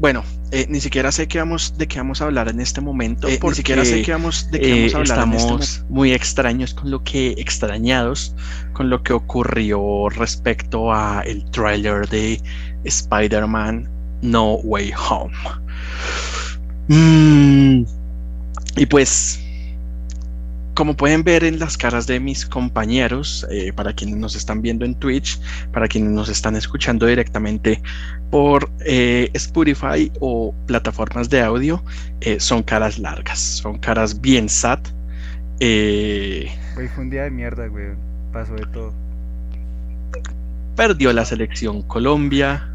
bueno, eh, ni siquiera sé qué vamos, de qué vamos a hablar en este momento. Eh, ni siquiera sé qué vamos, de qué vamos a hablar. Estamos este muy extraños con lo que, extrañados con lo que ocurrió respecto a el tráiler de Spider-Man No Way Home. Mm, y pues como pueden ver en las caras de mis compañeros, eh, para quienes nos están viendo en Twitch, para quienes nos están escuchando directamente por eh, Spotify o plataformas de audio, eh, son caras largas, son caras bien sat. Güey, fue un día de mierda, güey. Pasó de todo. Perdió la selección Colombia.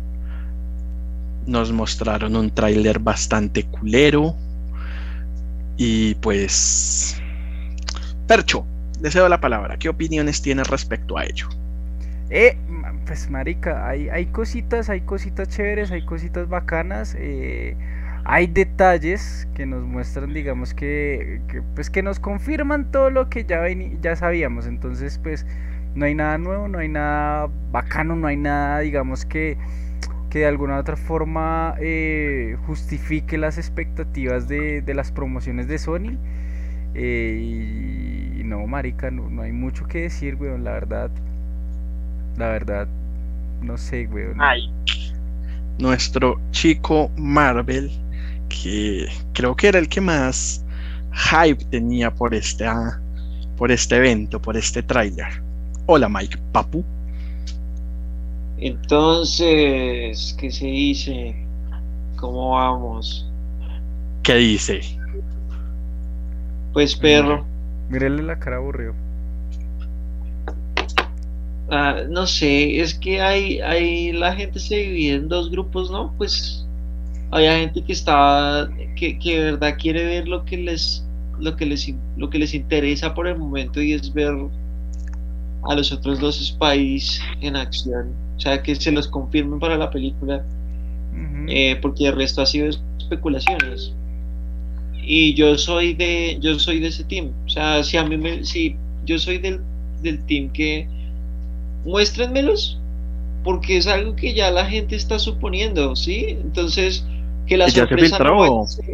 Nos mostraron un tráiler bastante culero. Y pues Percho, deseo la palabra. ¿Qué opiniones tienes respecto a ello? Eh, pues marica, hay, hay cositas, hay cositas chéveres, hay cositas bacanas. Eh, hay detalles que nos muestran, digamos que, pues que nos confirman todo lo que ya, ya sabíamos. Entonces, pues no hay nada nuevo, no hay nada bacano, no hay nada, digamos que que de alguna otra forma eh, justifique las expectativas de, de, las promociones de Sony. Eh, no, marica, no, hay mucho que decir, weón, la verdad. La verdad, no sé, weón. Ay. Nuestro chico Marvel, que creo que era el que más hype tenía por este, ah, por este evento, por este tráiler. Hola Mike, papu. Entonces, ¿qué se dice? ¿Cómo vamos? ¿Qué dice? Pues perro, Mírele la cara aburrido. Ah, no sé, es que hay, hay, la gente se divide en dos grupos, ¿no? Pues hay gente que está, que, que de verdad quiere ver lo que les, lo que les, lo que les interesa por el momento y es ver a los otros dos países en acción, o sea, que se los confirmen para la película, eh, porque el resto ha sido especulaciones y yo soy de yo soy de ese team. O sea si a mí me si yo soy del, del team que muéstrenmelos porque es algo que ya la gente está suponiendo sí entonces que la sorpresa no vaya a ser,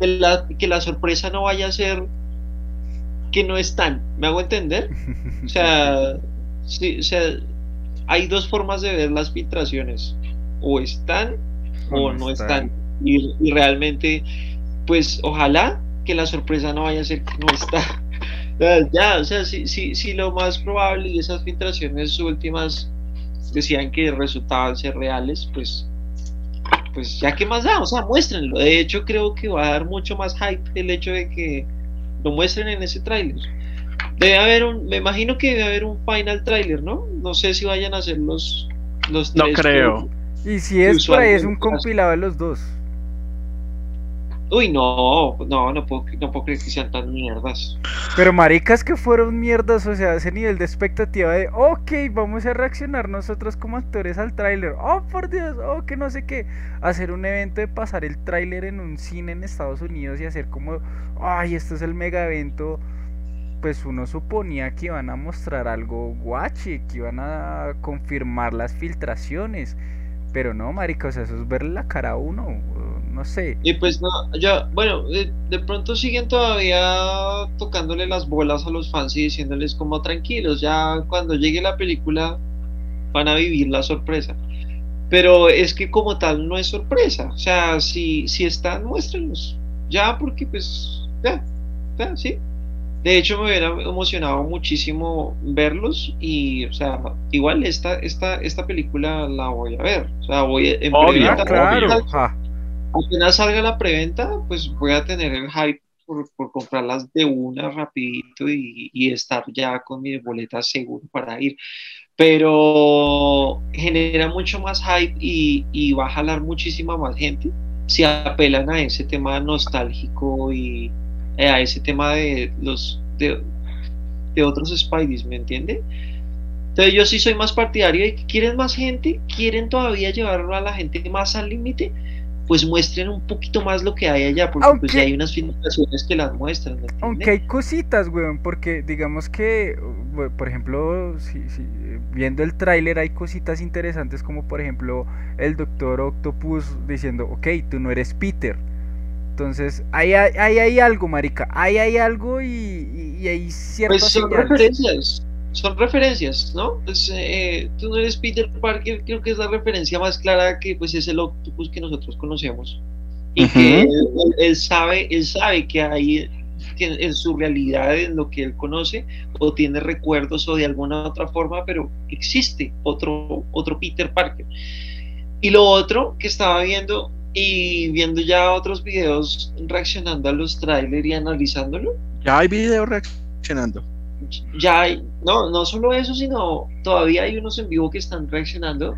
que, la, que la sorpresa no vaya a ser que no están me hago entender o sea sí, o sea hay dos formas de ver las filtraciones o están o, no están, Y, y realmente pues ojalá que la sorpresa no vaya a ser que no está. ya, o sea, si, si, si lo más probable y esas filtraciones últimas decían que resultaban ser reales, pues, pues ya que más da, o sea, muéstrenlo. De hecho, creo que va a dar mucho más hype el hecho de que lo muestren en ese tráiler. Debe haber un, me imagino que debe haber un final tráiler, ¿no? No sé si vayan a hacer los, los No creo. y si es por ahí, es un compilado de los dos. Uy, no, no, no puedo, no puedo creer que sean tan mierdas. Pero maricas que fueron mierdas, o sea, ese nivel de expectativa de, ok, vamos a reaccionar nosotros como actores al tráiler. Oh, por Dios, oh, que no sé qué. Hacer un evento de pasar el tráiler en un cine en Estados Unidos y hacer como, ay, esto es el mega evento. Pues uno suponía que iban a mostrar algo guache, que iban a confirmar las filtraciones. Pero no, marica, o sea, eso es verle la cara a uno no sé. Y pues no, ya, bueno, de, pronto siguen todavía tocándole las bolas a los fans y diciéndoles como tranquilos, ya cuando llegue la película van a vivir la sorpresa. Pero es que como tal no es sorpresa, o sea, si, si están, muéstrenlos, ya porque pues, ya, ya, sí. De hecho me hubiera emocionado muchísimo verlos y, o sea, igual esta, esta, esta película la voy a ver, o sea, voy en claro apenas salga la preventa, pues voy a tener el hype por, comprarlas de una rapidito y, estar ya con mi boleta seguro para ir. Pero genera mucho más hype y, va a jalar muchísima más gente si apelan a ese tema nostálgico y eh, a ese tema de los de, de otros Spideys, ¿me entiende? Entonces yo sí soy más partidario y quieren más gente, quieren todavía llevarlo a la gente más al límite, pues muestren un poquito más lo que hay allá, porque pues hay unas filtraciones que las muestran. Aunque hay cositas, weón, porque digamos que, por ejemplo, si, viendo el tráiler hay cositas interesantes como por ejemplo el Doctor Octopus diciendo, ok, tú no eres Peter. Entonces, ahí hay, hay, algo, marica, ahí hay algo y, y hay ciertas pues son referencias, son referencias, ¿no? Pues, eh, tú no eres Peter Parker, creo que es la referencia más clara que pues es el Octopus que nosotros conocemos. Y que él, sabe, él sabe que hay que en su realidad, en lo que él conoce, o tiene recuerdos o de alguna otra forma, pero existe otro, otro Peter Parker. Y lo otro que estaba viendo y viendo ya otros videos reaccionando a los trailers y analizándolo. Ya hay videos reaccionando. Ya hay, no, no solo eso, sino todavía hay unos en vivo que están reaccionando.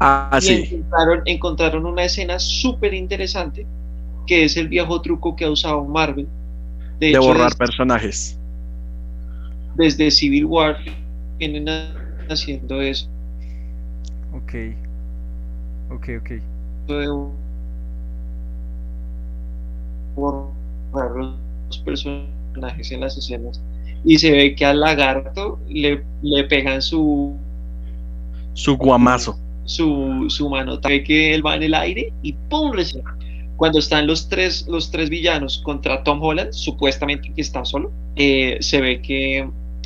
Ah, y sí. encontraron, una escena súper interesante, que es el viejo truco que ha usado Marvel. De, borrar personajes. Desde Civil War vienen haciendo eso. Ok. Ok, ok borrar los personajes en las escenas y se ve que al lagarto le, le pegan su su guamazo. su, su mano. Ve que él va en el aire y ¡pum! cuando están los tres los tres villanos contra Tom Holland supuestamente que está solo eh, se ve que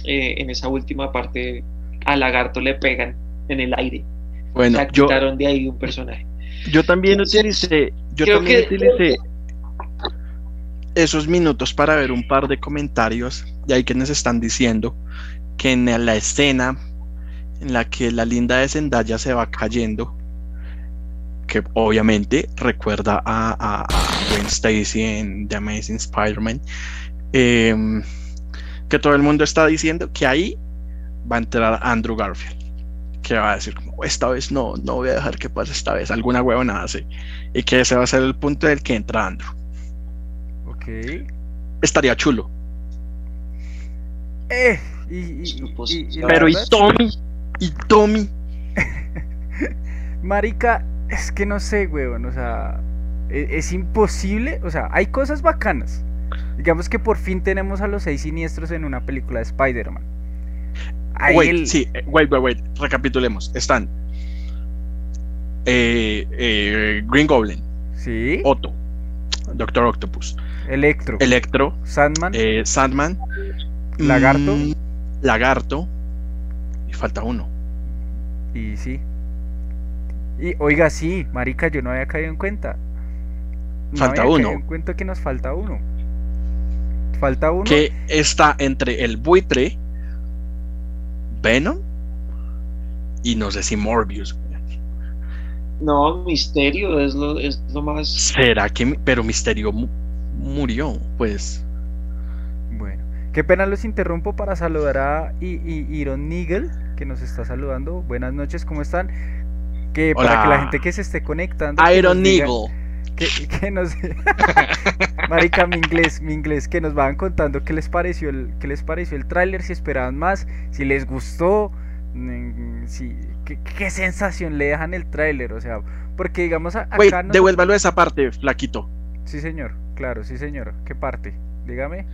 eh, en esa última parte al lagarto le pegan en el aire. Bueno o quitaron de ahí un personaje. yo también utilicé yo también utilicé esos minutos para ver un par de comentarios y hay quienes están diciendo que en la escena en la que la linda de Zendaya se va cayendo, que obviamente recuerda a, a, Gwen Stacy en The Amazing Spider-Man, em, que todo el mundo está diciendo que ahí va a entrar Andrew Garfield, que va a decir como esta vez no, no voy a dejar que pase esta vez, alguna huevona hace, y que ese va a ser el punto del que entra Andrew. Estaría chulo. Eh, Pero y Tommy, y Tommy. Marica, es que no sé, weón, o sea, es, es, imposible, o sea, hay cosas bacanas. Digamos que por fin tenemos a los seis siniestros en una película de Spider-Man. Wait, sí, eh, wait, wait, wait, recapitulemos. Están eh, eh, Green Goblin, sí. Otto, Doctor Octopus, Electro. Electro. Sandman. Eh, Sandman. Lagarto. Mm, lagarto. Y falta uno. Y sí. Y oiga, sí, marica, yo no había caído en cuenta. falta uno. en cuenta que nos falta uno. Falta uno. Que está entre el buitre, Venom y no sé si Morbius. No, Misterio es lo, es lo más. ¿Será que.? Pero Misterio murió, pues. Qué pena los interrumpo para saludar a Iron Nigel, que nos está saludando. Buenas noches, ¿cómo están? Que para que la gente que se esté conectando. Iron Nigel. Que, que, nos marica mi inglés mi inglés que nos van contando qué les pareció el qué les pareció el tráiler si esperaban más si les gustó mm, si qué, sensación le dejan el tráiler o sea porque digamos acá Wait, devuélvalo esa parte flaquito sí señor Claro, sí señor. ¿Qué parte? Dígame.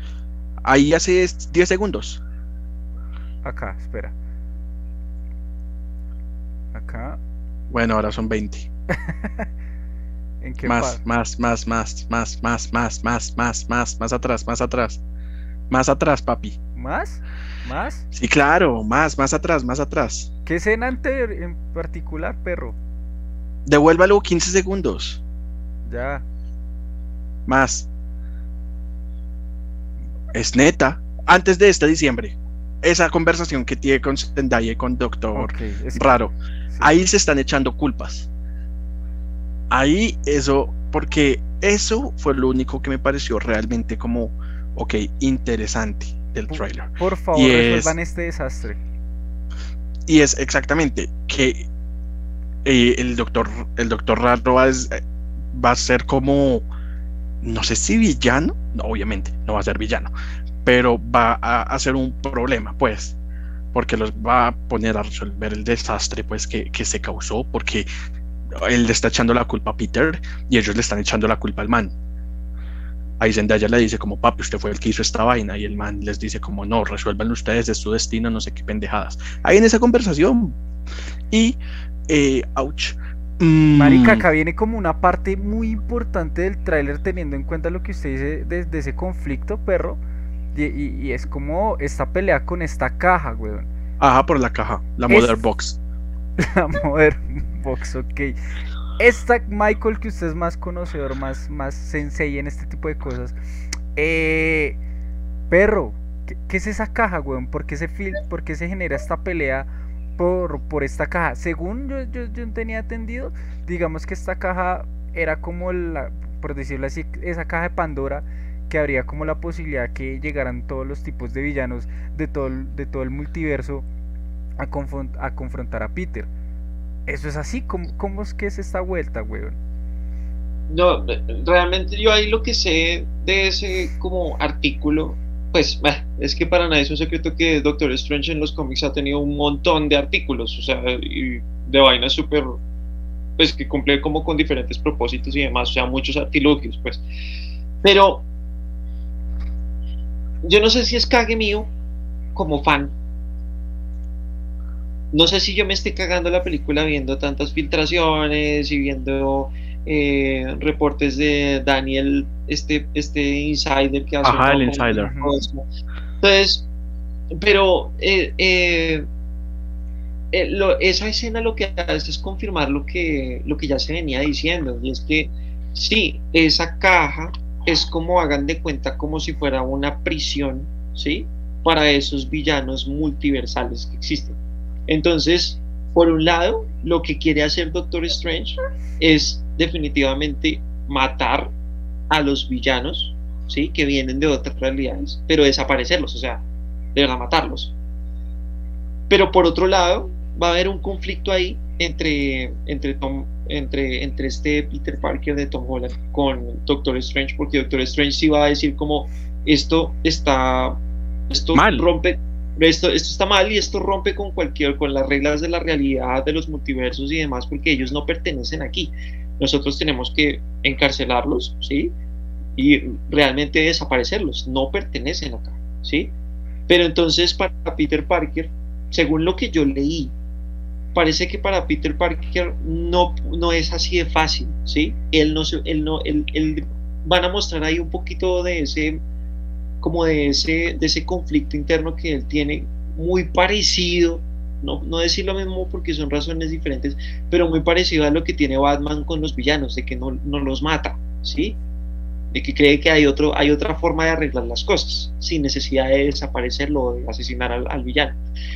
Ahí hace 10 segundos. Acá, espera. Acá. Bueno, ahora son 20. ¿En qué más, más, más, más, más, más, más, más, más, más, más atrás, más atrás. Más atrás, papi. ¿Más? ¿Más? Sí, claro, más, más atrás, más atrás. ¿Qué escena en particular, perro? Devuélvalo 15 segundos. Ya. Más. Es neta. Antes de este diciembre. Esa conversación que tiene con Zendaya y con Doctor Raro. Ahí se están echando culpas. Ahí eso, porque eso fue lo único que me pareció realmente como, ok, interesante del trailer. Por favor, resuelvan este desastre. Y es exactamente que eh, el doctor, el doctor Raro va a ser como no sé si villano, no, obviamente no va a ser villano, pero va a hacer un problema, pues, porque los va a poner a resolver el desastre, pues, que, se causó, porque él le está echando la culpa a Peter y ellos le están echando la culpa al man. Ahí Zendaya le dice como, papi, usted fue el que hizo esta vaina. Y el man les dice como, no, resuelvan ustedes, de su destino, no sé qué pendejadas. Ahí en esa conversación. Y, eh, ouch. Mm. Marica, acá viene como una parte muy importante del tráiler teniendo en cuenta lo que usted dice de, ese conflicto, perro. Y, es como esta pelea con esta caja, weón. Ajá, por la caja, la Mother Box. La Mother Box, ok. Esta Michael que usted es más conocedor, más, más sensei en este tipo de cosas. Eh, perro, ¿qué, es esa caja, weón? ¿Por qué, se ¿Por qué se genera esta pelea por, por esta caja? Según yo, yo, yo tenía entendido, digamos que esta caja era como la, por decirlo así, esa caja de Pandora que habría como la posibilidad que llegaran todos los tipos de villanos de todo, de todo el multiverso a, confrontar a Peter. ¿Eso es así? ¿Cómo, es que es esta vuelta, weón? No, realmente yo ahí lo que sé de ese como artículo, pues es que para nadie es un secreto que Doctor Strange en los cómics ha tenido un montón de artículos, o sea, y de vainas súper, pues que cumple como con diferentes propósitos y demás, o sea, muchos artilugios, pues. Pero yo no sé si es cague mío como fan, no sé si yo me estoy cagando la película viendo tantas filtraciones y viendo eh, reportes de Daniel, este, este insider que hace. Ajá, el insider. Entonces, pero eh, eh, esa escena lo que hace es confirmar lo que, lo que ya se venía diciendo, y es que sí, esa caja es como hagan de cuenta como si fuera una prisión, ¿sí? Para esos villanos multiversales que existen. Entonces, por un lado, lo que quiere hacer Doctor Strange es definitivamente matar a los villanos, ¿sí? Que vienen de otras realidades, pero desaparecerlos, o sea, de verdad matarlos. Pero por otro lado, va a haber un conflicto ahí entre, entre, Tom, entre, entre este Peter Parker de Tom Holland con Doctor Strange, porque Doctor Strange sí va a decir como esto está, esto Mal. rompe esto, esto está mal y esto rompe con cualquier, con las reglas de la realidad, de los multiversos y demás, porque ellos no pertenecen aquí. Nosotros tenemos que encarcelarlos, ¿sí? Y realmente desaparecerlos, no pertenecen acá, ¿sí? Pero entonces para Peter Parker, según lo que yo leí, parece que para Peter Parker no, no es así de fácil, ¿sí? Él no, él no, él, él, van a mostrar ahí un poquito de ese como de ese, de ese conflicto interno que él tiene, muy parecido, no, no decir lo mismo porque son razones diferentes, pero muy parecido a lo que tiene Batman con los villanos, de que no, no los mata, ¿sí? De que cree que hay, otro, hay otra forma de arreglar las cosas, sin necesidad de desaparecerlo o de asesinar al, villano.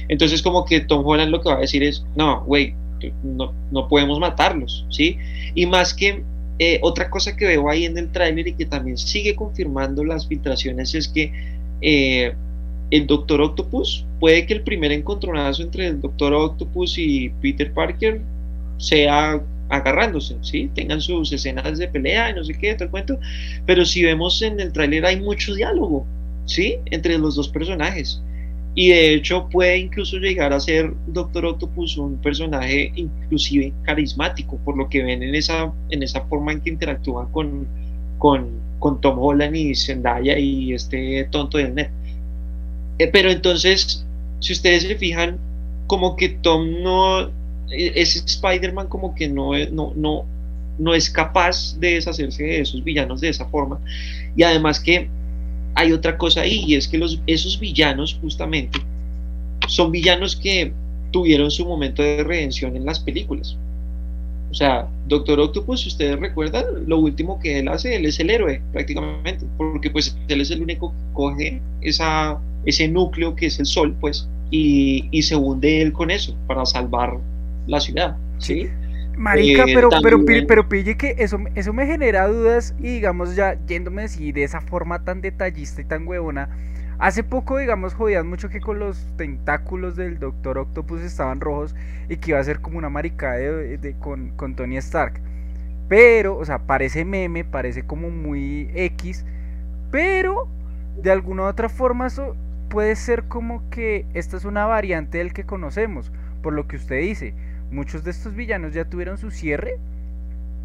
Entonces como que Tom Holland lo que va a decir es, no, güey, no, no podemos matarlos, ¿sí? Y más que eh, otra cosa que veo ahí en el tráiler y que también sigue confirmando las filtraciones es que eh, el Doctor Octopus, puede que el primer encontronazo entre el Doctor Octopus y Peter Parker sea agarrándose, ¿sí? Tengan sus escenas de pelea y no sé qué, te cuento, pero si vemos en el tráiler hay mucho diálogo, ¿sí? Entre los dos personajes. Y de hecho puede incluso llegar a ser Doctor Octopus un personaje inclusive carismático, por lo que ven en esa, en esa forma en que interactúan con, con, con Tom Holland y Zendaya y este tonto del net. Eh, pero entonces, si ustedes se fijan, como que Tom no, e, ese Spider-Man como que no, no, no, no es capaz de deshacerse de esos villanos de esa forma. Y además que hay otra cosa ahí y es que esos villanos justamente son villanos que tuvieron su momento de redención en las películas. O sea, Doctor Octopus, si ustedes recuerdan, lo último que él hace, él es el héroe prácticamente, porque pues él es el único que coge esa, ese núcleo que es el sol, pues, y, y se hunde él con eso para salvar la ciudad, ¿sí? Marica, eh, pero, pero, pero, pille que eso, eso me genera dudas y digamos ya yéndome así de esa forma tan detallista y tan huevona. Hace poco, digamos, jodían mucho que con los tentáculos del Doctor Octopus estaban rojos y que iba a ser como una marica de, con, con Tony Stark. Pero, o sea, parece meme, parece como muy X, pero de alguna u otra forma eso puede ser como que esta es una variante del que conocemos, por lo que usted dice muchos de estos villanos ya tuvieron su cierre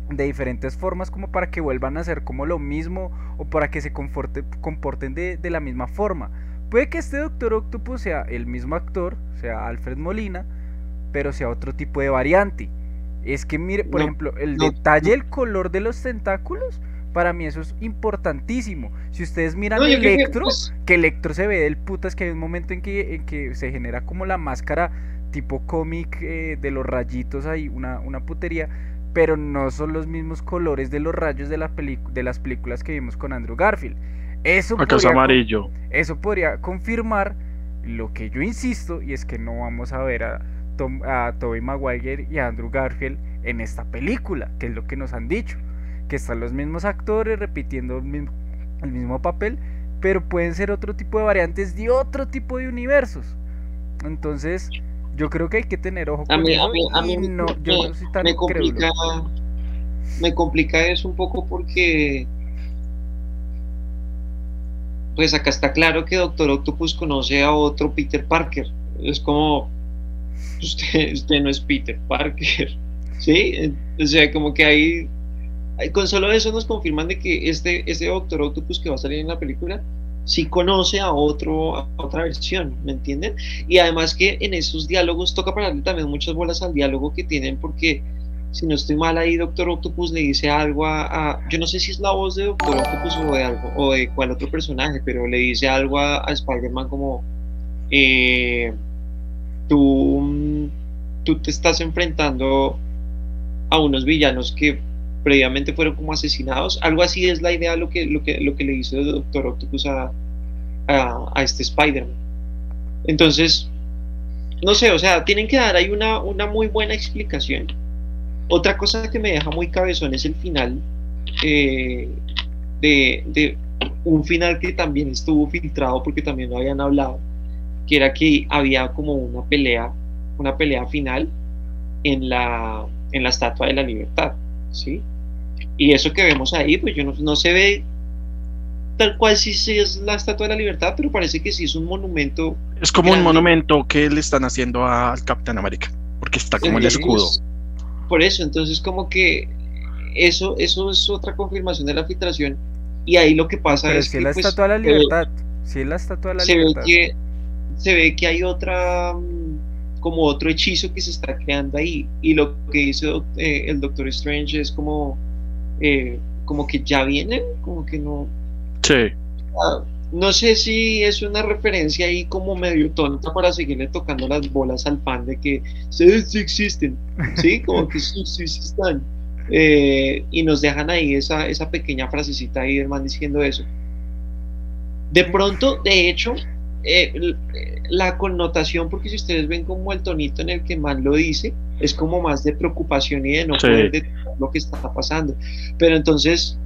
de diferentes formas como para que vuelvan a ser como lo mismo o para que se comporten de, de la misma forma. Puede que este Doctor Octopus sea el mismo actor, sea Alfred Molina, pero sea otro tipo de variante. Es que mire, por ejemplo, el detalle, el color de los tentáculos, para mí eso es importantísimo. Si ustedes miran Electro, pues que, Electro se ve del putas, que hay un momento en que, en que se genera como la máscara tipo cómic eh, de los rayitos ahí, una, una putería, pero no son los mismos colores de los rayos de, la de las películas que vimos con Andrew Garfield. Eso podría, amarillo. Eso podría confirmar lo que yo insisto, y es que no vamos a ver a a Tobey Maguire y a Andrew Garfield en esta película, que es lo que nos han dicho, que están los mismos actores repitiendo el mismo, papel, pero pueden ser otro tipo de variantes de otro tipo de universos. Entonces, yo creo que hay que tener ojo con eso. A mí, no, yo no soy tan me complica, me complica eso un poco porque pues acá está claro que Doctor Octopus conoce a otro Peter Parker. Es como, usted, usted no es Peter Parker, ¿sí? O sea, como que ahí, con solo eso nos confirman de que este, este Doctor Octopus que va a salir en la película, sí conoce a, otro, a otra versión, ¿me entienden? Y además que en esos diálogos toca pararle también muchas bolas al diálogo que tienen porque si no estoy mal ahí Doctor Octopus le dice algo a, yo no sé si es la voz de Doctor Octopus o de algo o de cuál otro personaje, pero le dice algo a, a Spider-Man como eh, tú, tú te estás enfrentando a unos villanos que previamente fueron como asesinados. Algo así es la idea lo que, lo que, lo que le hizo el Doctor Octopus a, a, este Spider-Man. Entonces, no sé, o sea, tienen que dar ahí una, una muy buena explicación. Otra cosa que me deja muy cabezón es el final eh, de, de, un final que también estuvo filtrado porque también lo habían hablado, que era que había como una pelea, una pelea final en la, en la Estatua de la Libertad, ¿sí? Y eso que vemos ahí, pues yo no, se ve tal cual si es la Estatua de la Libertad, pero parece que sí es un monumento. Es como un monumento que le están haciendo al Capitán América, porque está como el escudo. por eso, entonces como que eso, eso es otra confirmación de la filtración. Y ahí lo que pasa es que. la pues, Estatua de la Libertad. sí, es la Estatua de la se Libertad. Ve que, se ve que hay otra, mm, como otro hechizo que se está creando ahí. Y lo que dice eh, el Doctor Strange es como, eh, como que ya vienen, como que no. Sí. Ah, no sé si es una referencia ahí como medio tonta para seguirle tocando las bolas al pan de que sí, sí existen, sí, como que sí, sí, sí están. Eh, y nos dejan ahí esa, esa pequeña frasecita ahí del man diciendo eso. De pronto, de hecho, eh, la connotación, porque si ustedes ven como el tonito en el que Man lo dice, es como más de preocupación y de no poder detectar lo que está pasando. Pero entonces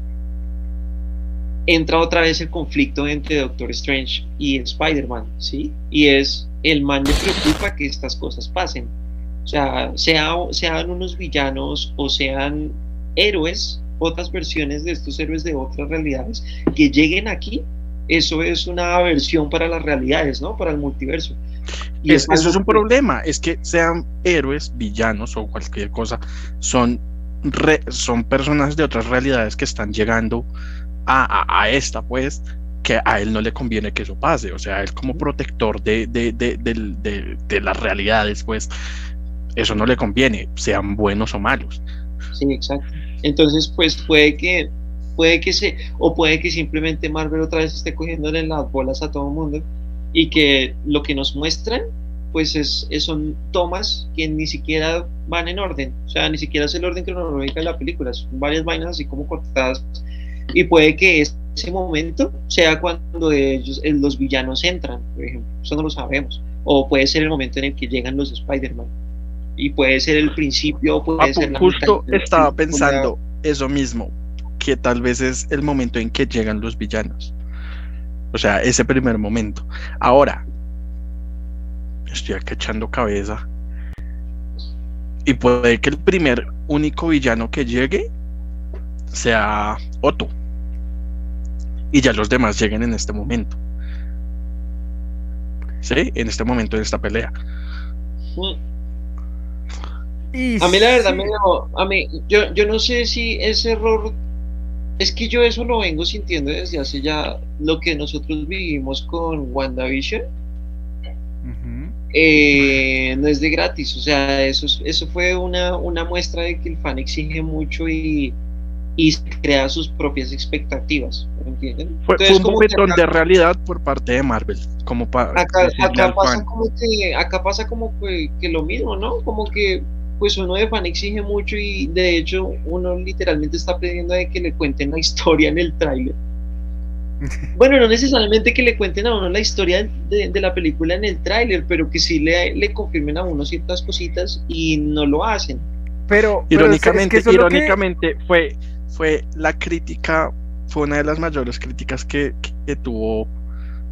entra otra vez el conflicto entre Doctor Strange y Spider-Man, ¿sí? Y es, el man le preocupa que estas cosas pasen. O sea, sea, sean unos villanos o sean héroes, otras versiones de estos héroes de otras realidades, que lleguen aquí eso es una aversión para las realidades, ¿no? Para el multiverso. Y eso es un problema, es que sean héroes, villanos o cualquier cosa, son, son personas de otras realidades que están llegando a, esta, pues, que a él no le conviene que eso pase, o sea, él como protector de, de, de las realidades, pues, eso no le conviene, sean buenos o malos. Sí, exacto. Entonces, pues puede que puede que se, o puede que simplemente Marvel otra vez esté cogiéndole las bolas a todo el mundo y que lo que nos muestran pues es, son tomas que ni siquiera van en orden, o sea, ni siquiera es el orden cronológico de la película, son varias vainas así como cortadas y puede que ese momento sea cuando ellos, eh, los villanos entran, por ejemplo, eso no lo sabemos, o puede ser el momento en el que llegan los Spider-Man y puede ser el principio, puede ah, ser la Justo estaba pensando eso mismo, que tal vez es el momento en que llegan los villanos. O sea, ese primer momento. Ahora, estoy aquí echando cabeza. Y puede que el primer único villano que llegue sea Otto. Y ya los demás lleguen en este momento. ¿Sí? En este momento, en esta pelea. a mí la verdad me a mí, yo, yo no sé si ese error, es que yo eso lo vengo sintiendo desde hace ya lo que nosotros vivimos con WandaVision. Eh, no es de gratis, o sea, eso, eso fue una, una muestra de que el fan exige mucho y, y crea sus propias expectativas. ¿entienden? Fue, un bofetón de realidad por parte de Marvel. Como para acá, pasa como que, acá pasa como que, lo mismo, ¿no? Como que pues uno de fan exige mucho y de hecho uno literalmente está pidiendo de que le cuenten la historia en el tráiler. Bueno, no necesariamente que le cuenten a uno la historia de, la película en el tráiler, pero que sí le, le confirmen a uno ciertas cositas y no lo hacen. Pero, irónicamente, irónicamente fue fue la crítica, fue una de las mayores críticas que, tuvo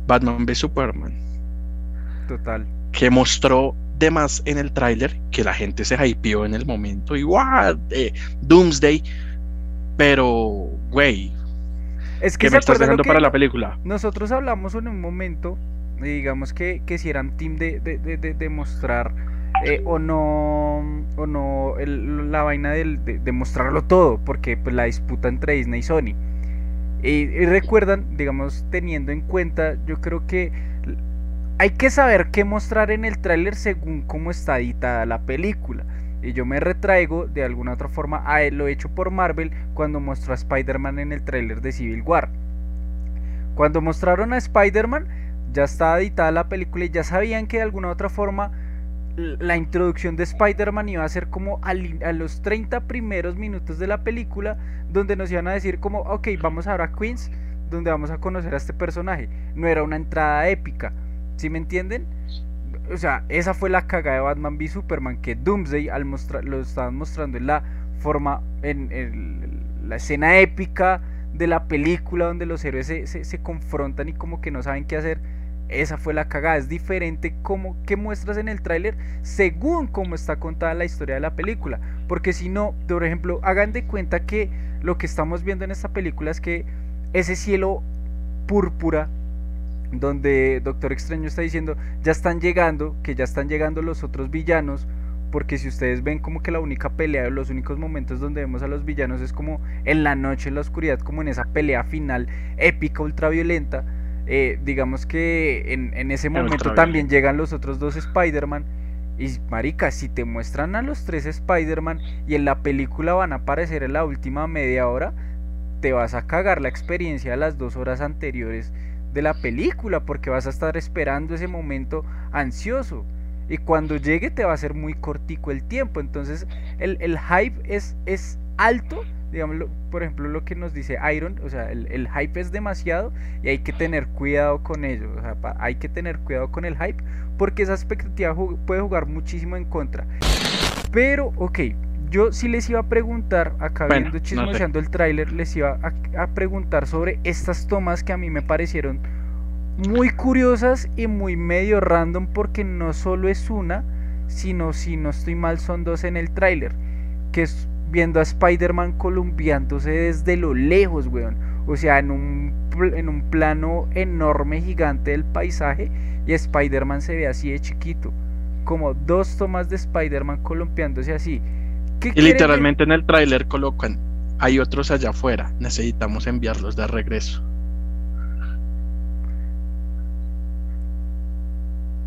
Batman v Superman. Total. Que mostró de más en el tráiler que la gente se hypeó en el momento. Igual, eh, Doomsday. Pero, güey. Es que, me estás dejando para la película. Nosotros hablamos en un momento, digamos que, que si eran team de, de, de, de mostrar eh, o no, o no la vaina de, mostrarlo todo, porque pues, la disputa entre Disney y Sony. Y, recuerdan, digamos, teniendo en cuenta, yo creo que hay que saber qué mostrar en el tráiler según cómo está editada la película. Y yo me retraigo de alguna otra forma a lo hecho por Marvel cuando mostró a Spider-Man en el tráiler de Civil War. Cuando mostraron a Spider-Man, ya estaba editada la película y ya sabían que de alguna otra forma la introducción de Spider-Man iba a ser como a, los 30 primeros minutos de la película, donde nos iban a decir como, ok, vamos ahora a Queens, donde vamos a conocer a este personaje. No era una entrada épica, ¿sí me entienden? O sea, esa fue la caga de Batman v Superman, que Doomsday al lo estaban mostrando en la forma, en, la escena épica de la película, donde los héroes se, se confrontan y como que no saben qué hacer esa fue la cagada. Es diferente como que muestras en el tráiler según cómo está contada la historia de la película. Porque si no, por ejemplo, hagan de cuenta que lo que estamos viendo en esta película es que ese cielo púrpura donde Doctor Extraño está diciendo ya están llegando, que ya están llegando los otros villanos. Porque si ustedes ven como que la única pelea, los únicos momentos donde vemos a los villanos es como en la noche, en la oscuridad, como en esa pelea final épica, ultraviolenta eh, digamos que en, ese momento también llegan los otros dos Spider-Man. Y marica, si te muestran a los tres Spider-Man y en la película van a aparecer en la última media hora, te vas a cagar la experiencia de las dos horas anteriores de la película porque vas a estar esperando ese momento ansioso. Y cuando llegue te va a ser muy cortico el tiempo. Entonces el, el hype es, es alto digamos, por ejemplo, lo que nos dice Iron, o sea, el, hype es demasiado y hay que tener cuidado con ello, o sea, hay que tener cuidado con el hype porque esa expectativa puede jugar muchísimo en contra. Pero, ok, yo sí les iba a preguntar, acá viendo chismoseando el tráiler, les iba a, preguntar sobre estas tomas que a mí me parecieron muy curiosas y muy medio random porque no solo es una, sino si no estoy mal son dos en el tráiler, que es viendo a Spider-Man columpiándose desde lo lejos, weón. O sea, en un, en un plano enorme, gigante del paisaje, y Spider-Man se ve así de chiquito. Como dos tomas de Spider-Man columpiándose así. Y literalmente en el tráiler colocan, hay otros allá afuera, necesitamos enviarlos de regreso.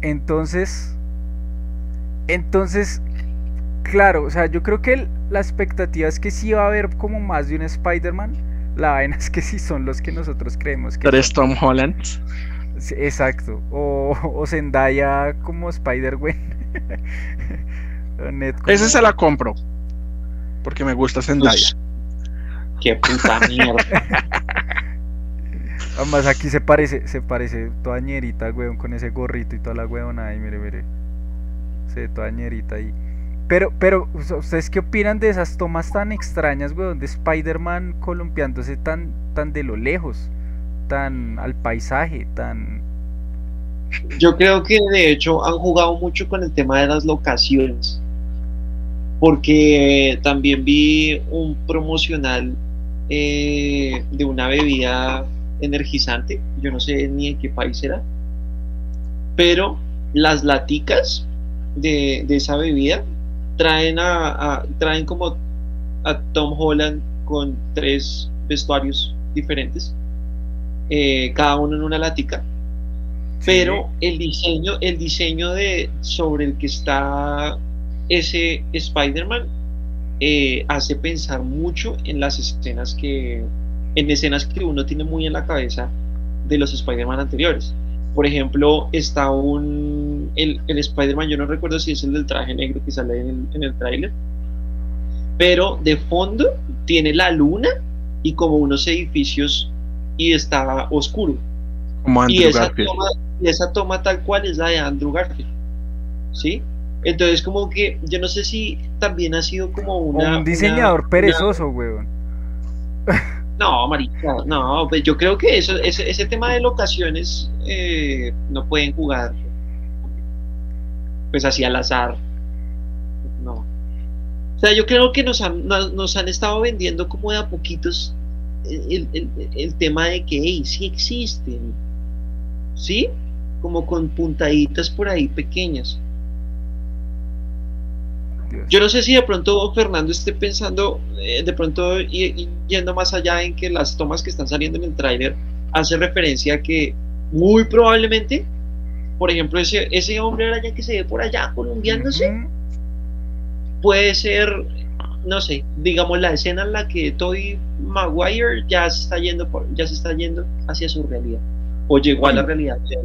Entonces, entonces, claro, o sea, yo creo que la expectativa es que sí va a haber como más de un Spider-Man. La vaina es que sí son los que nosotros creemos que. ¿Eres Tom Holland? exacto. O, o Zendaya como Spider-Gwen. Ese se la compro. Porque me gusta Zendaya. qué puta mierda. Además aquí se parece, se parece toda ñerita, weón, con ese gorrito y toda la weona ahí, mire, mire. Se ve toda ñerita ahí. Pero, pero, ¿ustedes qué opinan de esas tomas tan extrañas, weón, de Spider-Man columpiándose tan, tan de lo lejos, tan al paisaje, tan... Yo creo que de hecho han jugado mucho con el tema de las locaciones, porque también vi un promocional eh, de una bebida energizante, yo no sé ni en qué país era, pero las laticas de, de esa bebida traen a, traen como a Tom Holland con tres vestuarios diferentes, eh, cada uno en una latica. Pero el diseño, el diseño de sobre el que está ese Spider-Man eh, hace pensar mucho en las escenas que, en escenas que uno tiene muy en la cabeza de los Spider-Man anteriores. Por ejemplo, está un. El, el Spider-Man, yo no recuerdo si es el del traje negro que sale en el, en el tráiler. Pero de fondo tiene la luna y como unos edificios y está oscuro. Como Andrew y, esa Garfield. toma, y esa toma tal cual es la de Andrew Garfield. ¿Sí? Entonces, como que yo no sé si también ha sido como una. un diseñador una- perezoso, weón. No, marica, no, pues yo creo que eso, ese, ese tema de locaciones eh, no pueden jugar pues así al azar. No. O sea, yo creo que nos han, nos, nos han estado vendiendo como de a poquitos el, el- el tema de que hey, sí existen. ¿Sí? Como con puntaditas por ahí pequeñas. Yo no sé si de pronto Fernando esté pensando, eh, de pronto y- yendo más allá en que las tomas que están saliendo en el tráiler hace referencia a que muy probablemente, por ejemplo, ese, ese hombre araña que se ve por allá columbiándose, puede ser, no sé, digamos la escena en la que Toy Maguire ya se está yendo, por- ya se está yendo hacia su realidad o llegó a la realidad. de él.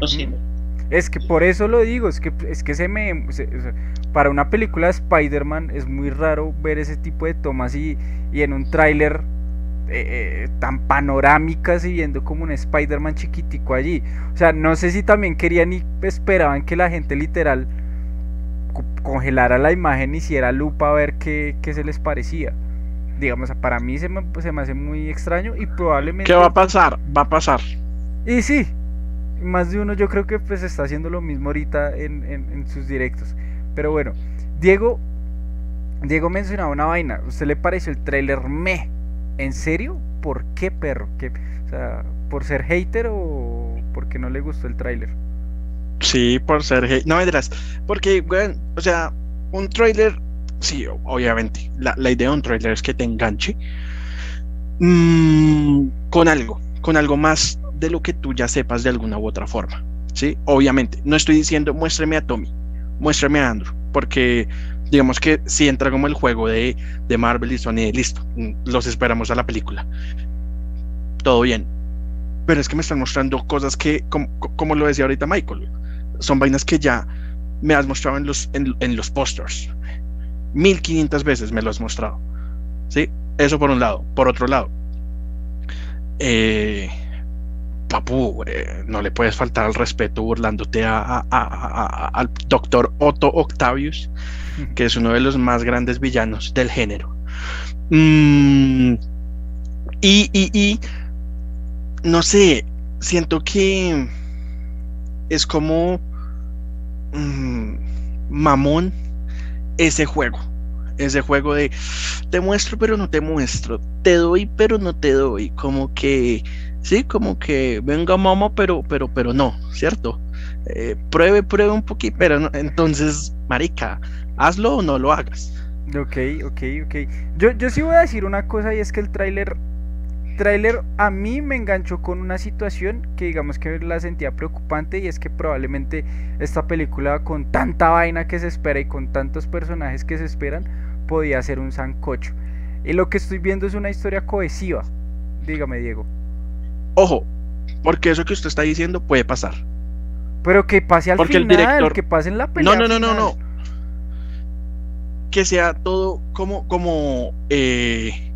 No sé. Es que por eso lo digo, es que, es que se me... se- para una película de Spider-Man es muy raro ver ese tipo de tomas y, y en un tráiler eh, eh, tan panorámicas y viendo como un Spider-Man chiquitico allí. O sea, no sé si también querían y esperaban que la gente literal co- congelara la imagen y hiciera lupa a ver qué, qué se les parecía. Digamos, para mí se me, se me hace muy extraño y probablemente... ¿Qué va a pasar? Va a pasar. Y sí, más de uno yo creo que pues está haciendo lo mismo ahorita en, en- en sus directos. Pero bueno, Diego, Diego mencionaba una vaina. ¿Usted le pareció el tráiler me? ¿En serio? ¿Por qué, perro? ¿Qué, o sea, ¿por ser hater o porque no le gustó el tráiler? Sí, por ser hate. No, vendrás. Porque, bueno, o sea, un trailer, sí, obviamente. La, idea de un trailer es que te enganche mm, con algo, con algo más de lo que tú ya sepas de alguna u otra forma. Sí, obviamente. No estoy diciendo muéstrame a Tommy, muéstrame a Andrew, porque digamos que si entra como el juego de, de Marvel y Sony, listo, mm, los esperamos a la película. Todo bien. Pero es que me están mostrando cosas que, como, como lo decía ahorita Michael, son vainas que ya me has mostrado en los, en, en los pósters. 1500 veces me lo has mostrado. ¿Sí? Eso por un lado. Por otro lado, eh, papu, eh, no le puedes faltar al respeto burlándote a, a- a- a- al doctor Otto Octavius, que es uno de los más grandes villanos del género. Mm, y, y, y, no sé, siento que es como mm, mamón ese juego. Ese juego de te muestro pero no te muestro, te doy pero no te doy, como que sí, como que venga mamá pero pero pero no, ¿cierto? Eh, pruebe, pruebe un poquito, pero no, entonces, marica, hazlo o no lo hagas. Ok, ok, ok. Yo, yo sí voy a decir una cosa y es que el tráiler a mí me enganchó con una situación que digamos que la sentía preocupante y es que probablemente esta película con tanta vaina que se espera y con tantos personajes que se esperan podía ser un sancocho. Y lo que estoy viendo es una historia cohesiva. Dígame, Diego. Ojo, porque eso que usted está diciendo puede pasar. Pero que pase al Porque el final, director- que pase en la pelea. No, no, no, no, no. Que sea todo como, como eh,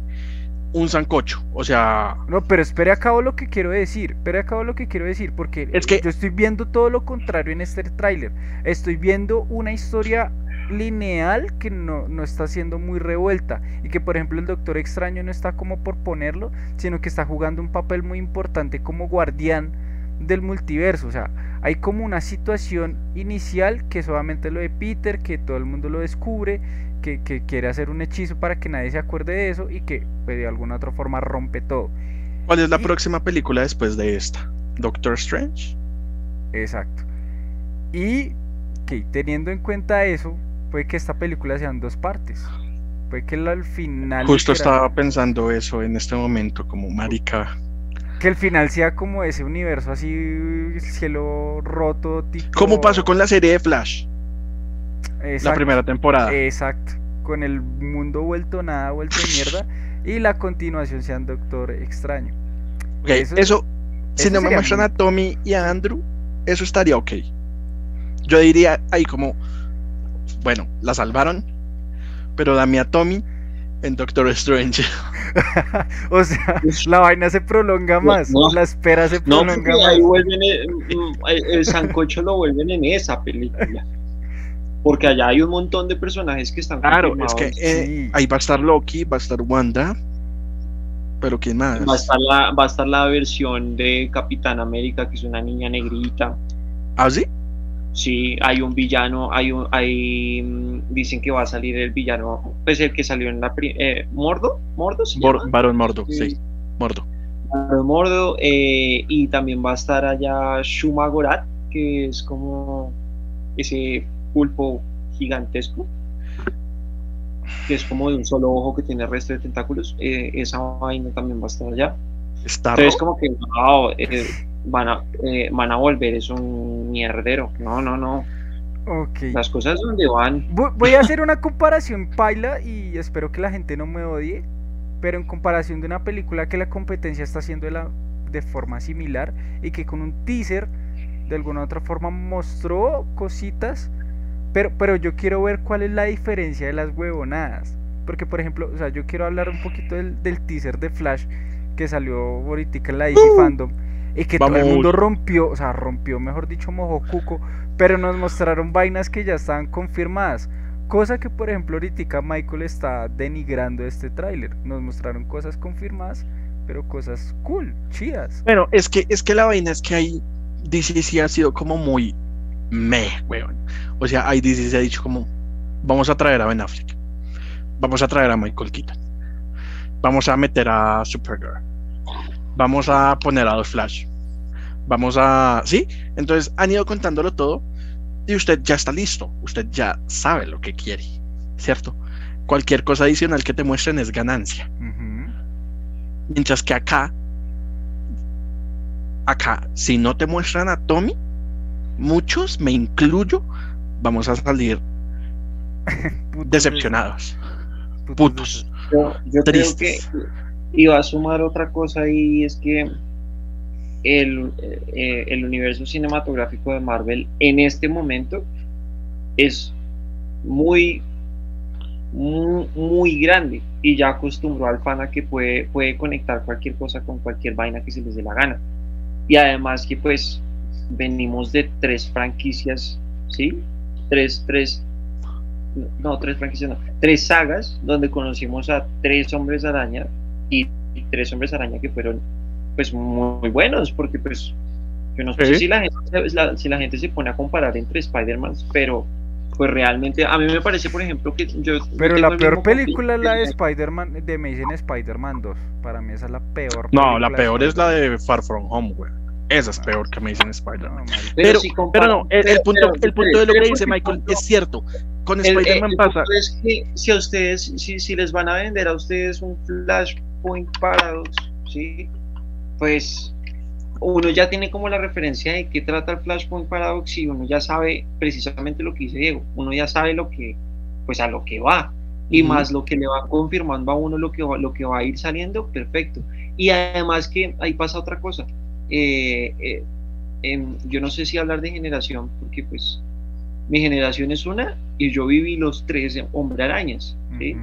un sancocho. O sea, No, pero espere a cabo lo que quiero decir. Espere a cabo lo que quiero decir. Porque Es que- yo estoy viendo todo lo contrario en este tráiler. Estoy viendo una historia lineal que no, no está siendo muy revuelta. Y que por ejemplo el Doctor Extraño no está como por ponerlo, sino que está jugando un papel muy importante como guardián del multiverso. O sea, hay como una situación inicial que solamente lo de Peter, que todo el mundo lo descubre, que, que quiere hacer un hechizo para que nadie se acuerde de eso y que pues, de alguna otra forma rompe todo. ¿cuál es la Y- próxima película después de esta? Doctor Strange. Exacto. Y que teniendo en cuenta eso, puede que esta película sean dos partes. Puede que al final. Justo estaba pensando eso en este momento, como marica. Que el final sea como ese universo así, cielo roto, tipo. Como pasó con la serie de Flash. La primera temporada. Exacto. Con el mundo vuelto nada, vuelto mierda. Y la continuación sea un Doctor Extraño. eso, si no me muestran a Tommy y a Andrew, eso estaría ok. Yo diría ahí como, bueno, la salvaron, pero dame a Tommy en Doctor Strange. o sea, la vaina se prolonga más, la espera se prolonga más. Ahí vuelven, el, sancocho lo vuelven en esa película. Porque allá hay un montón de personajes que están Claro, es que eh, ahí va a estar Loki, va a estar Wanda, pero ¿quién más? Va a estar la, va a estar la versión de Capitán América, que es una niña negrita. ¿Ah, sí? Sí, hay un villano, hay un, hay, mm, dicen que va a salir el villano, pues el que salió en la eh, Mordo, Mordo, ¿sí Barón Mordo, sí. Mordo. Mordo, eh, y también va a estar allá Shuma Gorat, que es como ese pulpo gigantesco, que es como de un solo ojo que tiene el resto de tentáculos, eh, esa vaina también va a estar allá. Entonces como que wow, eh, van, a, eh, van a volver, es un mierdero. No, no, no. Okay. Las cosas donde van. Voy a hacer una comparación paila y espero que la gente no me odie. Pero en comparación de una película que la competencia está haciendo de, la, de forma similar y que con un teaser de alguna otra forma mostró cositas. Pero, pero yo quiero ver cuál es la diferencia de las huevonadas. Porque, por ejemplo, o sea, yo quiero hablar un poquito del, del teaser de Flash que salió ahorita en la DC Fandom y que todo el mundo rompió, o sea, rompió, mejor dicho, mojo cuco, pero nos mostraron vainas que ya estaban confirmadas. Cosa que, por ejemplo, ahorita Michael está denigrando este tráiler. Nos mostraron cosas confirmadas, pero cosas cool, chidas. Bueno, es que, es que la vaina es que ahí DC sí ha sido como muy meh, weón. O sea, ahí DC se ha dicho como, vamos a traer a Ben Affleck. Vamos a traer a Michael Keaton. Vamos a meter a Supergirl vamos a poner a dos Flash. Vamos a... ¿Sí? Entonces han ido contándolo todo y usted ya está listo. Usted ya sabe lo que quiere, ¿cierto? Cualquier cosa adicional que te muestren es ganancia. Mientras que acá, acá, si no te muestran a Tommy, muchos, me incluyo, vamos a salir decepcionados. Putos. Yo, creo que y va a sumar otra cosa y es que el, eh, el, universo cinematográfico de Marvel en este momento es muy, muy, grande y ya acostumbró al fan a que puede, puede conectar cualquier cosa con cualquier vaina que se les dé la gana. Y además que pues venimos de tres franquicias, ¿sí? Tres, tres, no, tres franquicias, no, tres sagas donde conocimos a tres hombres araña y, tres hombres araña que fueron pues muy, buenos, porque pues yo no sé si, la gente, si la gente se pone a comparar entre Spider-Man, pero pues realmente a mí me parece, por ejemplo, que yo... Pero la peor película es la de Spider-Man, de Amazing Spider-Man 2. Para mí esa es la peor. No, la peor es la de Far From Home, güey. Esa es peor que Amazing Spider-Man. pero, pero, no, el, punto, el punto de lo que dice Michael es cierto. Con Spider-Man pasa... Es que si a ustedes, si, si les van a vender a ustedes un Flash Point Paradox, ¿sí? Pues uno ya tiene como la referencia de qué trata el Flashpoint Paradox y uno ya sabe precisamente lo que dice Diego, uno ya sabe lo que, pues a lo que va, y más lo que le va confirmando a uno lo que va, lo que va a ir saliendo, perfecto. Y además que ahí pasa otra cosa, eh, eh, em, yo no sé si hablar de generación, porque pues mi generación es una y yo viví los tres hombre arañas, ¿sí?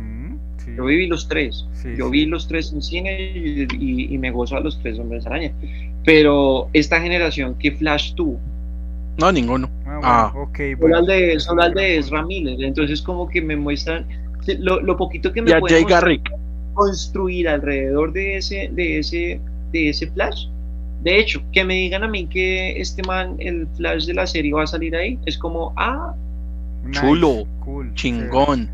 Yo viví los tres. yo vi los tres en cine y, me gozo a los tres hombres araña. Pero esta generación, ¿qué Flash tuvo? No, ninguno. Ah, bueno, ah. Solo al de, solo de Ezra Miller. Entonces, como que me muestran lo, poquito que me pueden construir alrededor de ese, de ese, de ese Flash. De hecho, que me digan a mí que este man, el Flash de la serie va a salir ahí, es como, ah, chulo, cool, chingón.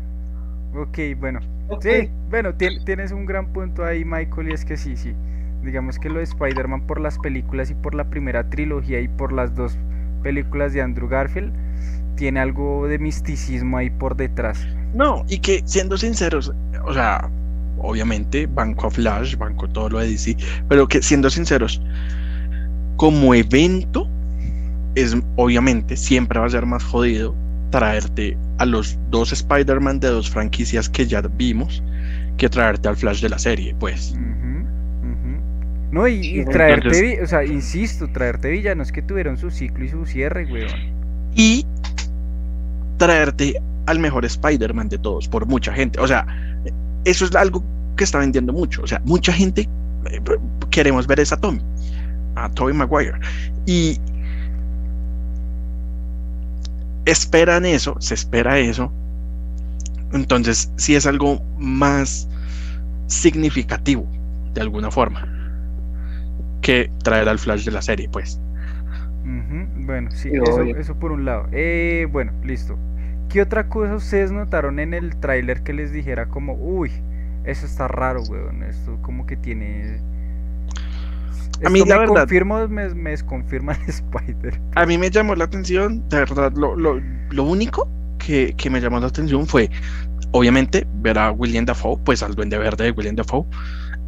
Ok, bueno, Sí, bueno, tienes un gran punto ahí, Michael, y es que sí, sí. Digamos que lo de Spider-Man por las películas y por la primera trilogía y por las dos películas de Andrew Garfield, tiene algo de misticismo ahí por detrás. No, y que siendo sinceros, o sea, obviamente banco a Flash, banco todo lo de DC, pero que siendo sinceros, como evento, es obviamente siempre va a ser más jodido traerte a los dos Spider-Man de dos franquicias que ya vimos que traerte al Flash de la serie, pues. No, y, traerte, o sea, insisto, traerte villanos que tuvieron su ciclo y su cierre, weón. Y traerte al mejor Spider-Man de todos, por mucha gente. O sea, eso es algo que está vendiendo mucho. O sea, mucha gente eh, queremos ver esa Tommy, a Tobey Maguire. Y esperan eso, se espera eso. Entonces, sí es algo más significativo, de alguna forma, que traer al Flash de la serie, pues. Bueno, sí, eso, eso, por un lado. Eh, bueno, listo. ¿Qué otra cosa ustedes notaron en el tráiler que les dijera como, uy, eso está raro, weón, esto como que tiene... a mí la me verdad... Confirmo, me, me desconfirma el Spider. A mí me llamó la atención, de verdad, lo, lo, lo único que, que, me llamó la atención fue, obviamente, ver a William Dafoe, pues al duende verde de William Dafoe,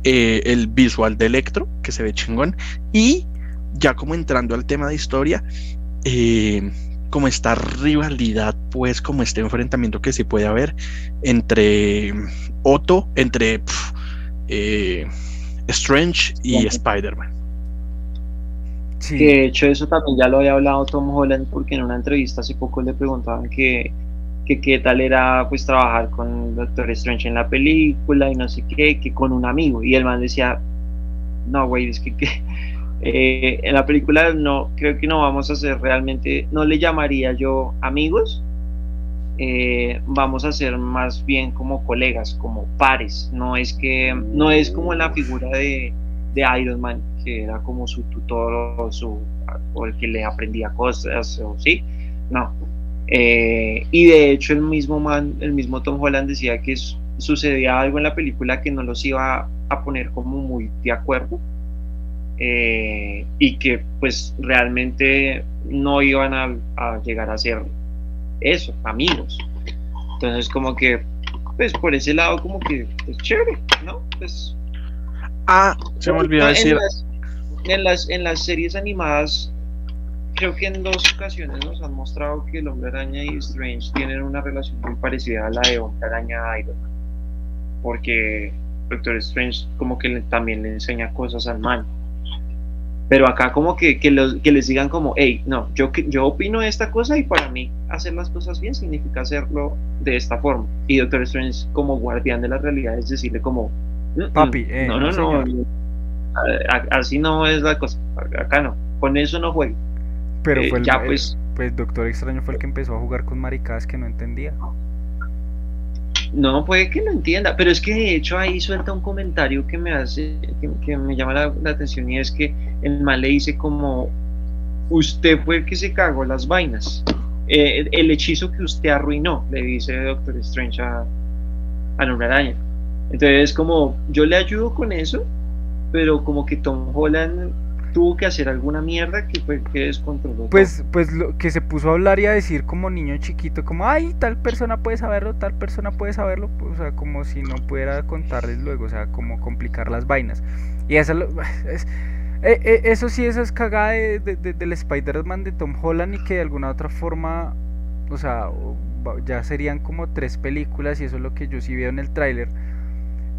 eh, el visual de Electro, que se ve chingón, y ya como entrando al tema de historia, eh, como esta rivalidad, pues como este enfrentamiento que se puede haber entre Otto, entre eh, Strange y Spider-Man. Que de hecho eso también ya lo había hablado Tom Holland porque en una entrevista hace poco le preguntaban que, que qué tal era pues trabajar con Doctor Strange en la película y no sé qué, que con un amigo. Y el man decía, no, güey, es que, que eh, en la película no, creo que no vamos a ser realmente, no le llamaría yo amigos, eh, vamos a ser más bien como colegas, como pares. No es que, no es como la figura de, de Iron Man, que era como su tutor o, su, o el que le aprendía cosas, o sí, no. Eh, y de hecho el mismo man, el mismo Tom Holland decía que sucedía algo en la película que no los iba a poner como muy de acuerdo eh, y que pues realmente no iban a, llegar a ser eso, amigos. Entonces como que, pues por ese lado como que es chévere, ¿no? Pues... Ah, se me olvidó decir... En las, en las, series animadas, creo que en dos ocasiones nos han mostrado que el Hombre Araña y Strange tienen una relación muy parecida a la de Hombre Araña Iron Man. Porque Doctor Strange como que también le enseña cosas al man. Pero acá como que, que, que les digan como, hey, no, yo, yo opino esta cosa y para mí hacer las cosas bien significa hacerlo de esta forma. Y Doctor Strange como guardián de la realidad es decirle como, papi, eh, no, no, no, así no es la cosa, acá no, con eso no juego. Pero eh, ya pues, pues Doctor Extraño fue el que empezó a jugar con maricadas que no entendía. No, puede que no entienda, pero es que de hecho ahí suelta un comentario que me hace, que, me llama la, atención y es que el mal le dice como, usted fue el que se cagó las vainas, eh, el hechizo que usted arruinó, le dice Doctor Strange a, a Nombre Araña. Entonces como, yo le ayudo con eso, pero como que Tom Holland tuvo que hacer alguna mierda que fue que descontroló. Pues, pues lo que se puso a hablar y a decir como niño chiquito, como ay, tal persona puede saberlo, tal persona puede saberlo, pues, o sea, como si no pudiera contarles luego, o sea, como complicar las vainas. Y eso, es, eh, eh, eso sí, esa es cagada de, del Spider-Man de Tom Holland y que de alguna otra forma, o sea, ya serían como tres películas y eso es lo que yo sí veo en el tráiler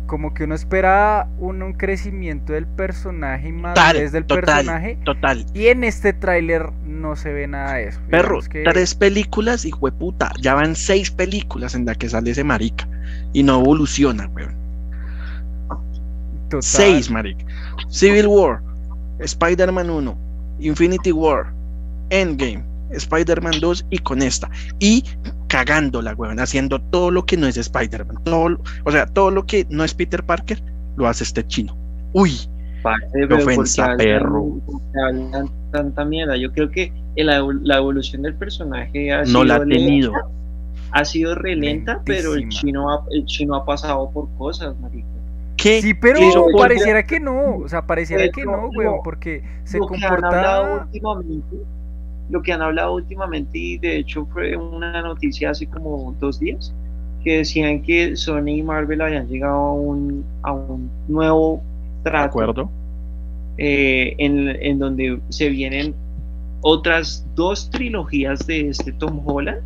como que uno espera un, crecimiento del personaje y más desde el personaje. Total. Y en este tráiler no se ve nada de eso. Perro, tres películas y puta, ya van seis películas en las que sale ese marica y no evoluciona, weón. Seis, marica. Civil War, Spider-Man 1, Infinity War, Endgame, Spider-Man 2 y con esta. Y cagándola, weón, haciendo todo lo que no es Spider-Man. O sea, todo lo que no es Peter Parker, lo hace este chino. Uy, qué ofensa, perro. Tanta mierda. Yo creo que la, evolución del personaje ha no la ha tenido. ha sido relenta, pero el chino, ha, el chino ha pasado por cosas, marico. ¿Qué? Sí, pero pareciera que no, o sea, pareciera que no, weón, porque se comporta... últimamente lo que han hablado últimamente y de hecho fue una noticia hace como dos días que decían que Sony y Marvel habían llegado a un, a un nuevo trato. acuerdo. Eh, en, en, donde se vienen otras dos trilogías de este Tom Holland.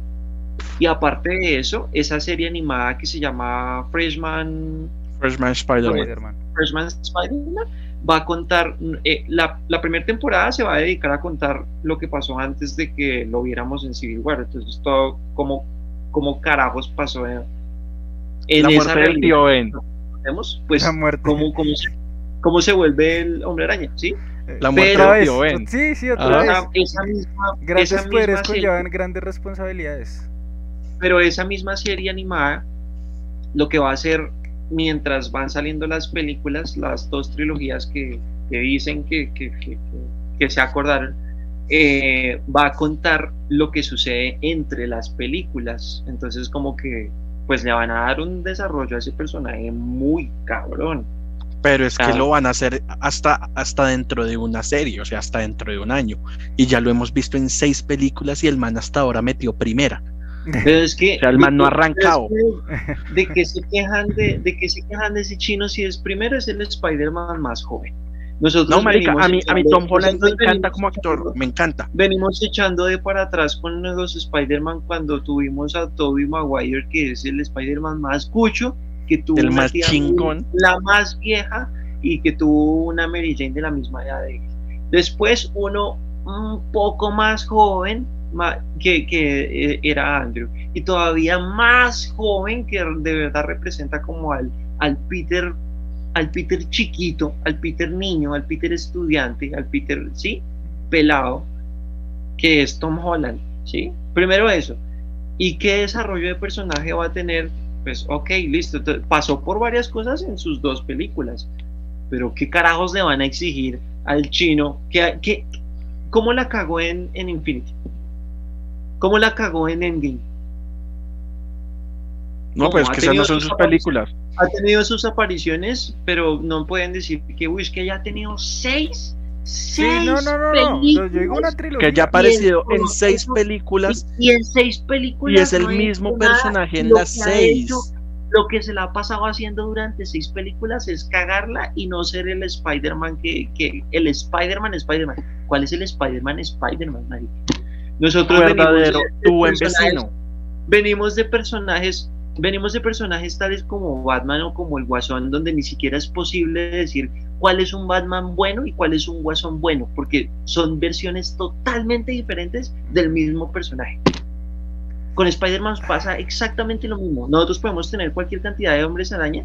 Y aparte de eso, esa serie animada que se llama Freshman, Freshman Spider-Man. Freshman Spider-Man va a contar, eh, la, la, primera temporada se va a dedicar a contar lo que pasó antes de que lo viéramos en Civil War. Entonces, todo como, como carajos pasó en, en la esa muerte del tío Ben. Pues, la muerte. Cómo, cómo, se, cómo se vuelve el hombre araña, ¿sí? La muerte Pero, del tío Ben. Sí, sí, otra vez. Esa misma, grandes esa poderes conllevan grandes responsabilidades. Pero esa misma serie animada, lo que va a hacer mientras van saliendo las películas, las dos trilogías que, que dicen que, que, que, se acordaron, eh, va a contar lo que sucede entre las películas. Entonces como que pues le van a dar un desarrollo a ese personaje muy cabrón. Pero es que lo van a hacer hasta, hasta dentro de una serie, o sea, hasta dentro de un año. Y ya lo hemos visto en seis películas y el man hasta ahora metió primera. Pero es que. el man no ha arrancado. De que se quejan de, de que se quejan de ese chino si es primero, es el Spider-Man más joven. Nosotros no, marica, a mí, a mí Tom Holland me encanta como actor, me encanta. Venimos echando de para atrás con los Spider-Man cuando tuvimos a Tobey Maguire, que es el Spider-Man más cucho, que tuvo el más chingón. la más vieja y que tuvo una Mary Jane de la misma edad de Después uno un poco más joven, que, que, eh, era Andrew, y todavía más joven que de verdad representa como al, al Peter al Peter chiquito, al Peter niño, al Peter estudiante, al Peter, ¿sí? Pelado, que es Tom Holland, ¿sí? Primero eso. ¿Y qué desarrollo de personaje va a tener? Pues, ok, listo, pasó por varias cosas en sus dos películas, pero ¿qué carajos le van a exigir al chino? ¿Qué, cómo la cagó en, en Infinity? ¿Cómo la cagó en Endgame? No, pues que esas no son sus películas. Ha tenido sus apariciones, pero no pueden decir que, uy, es que ya ha tenido seis. Seis no, no, no, no. Yo digo una trilogía. Que ya ha aparecido en, seis películas. Y, en seis películas. Y es el mismo personaje en las seis. lo que se la ha pasado haciendo durante seis películas es cagarla y no ser el Spider-Man que, que, el Spider-Man Spider-Man. ¿Cuál es el Spider-Man Spider-Man, Nosotros verdadero, tu buen vecino. Venimos de personajes venimos de personajes tales como Batman o como el Guasón, donde ni siquiera es posible decir cuál es un Batman bueno y cuál es un Guasón bueno, porque son versiones totalmente diferentes del mismo personaje. Con Spider-Man pasa exactamente lo mismo. Nosotros podemos tener cualquier cantidad de hombres araña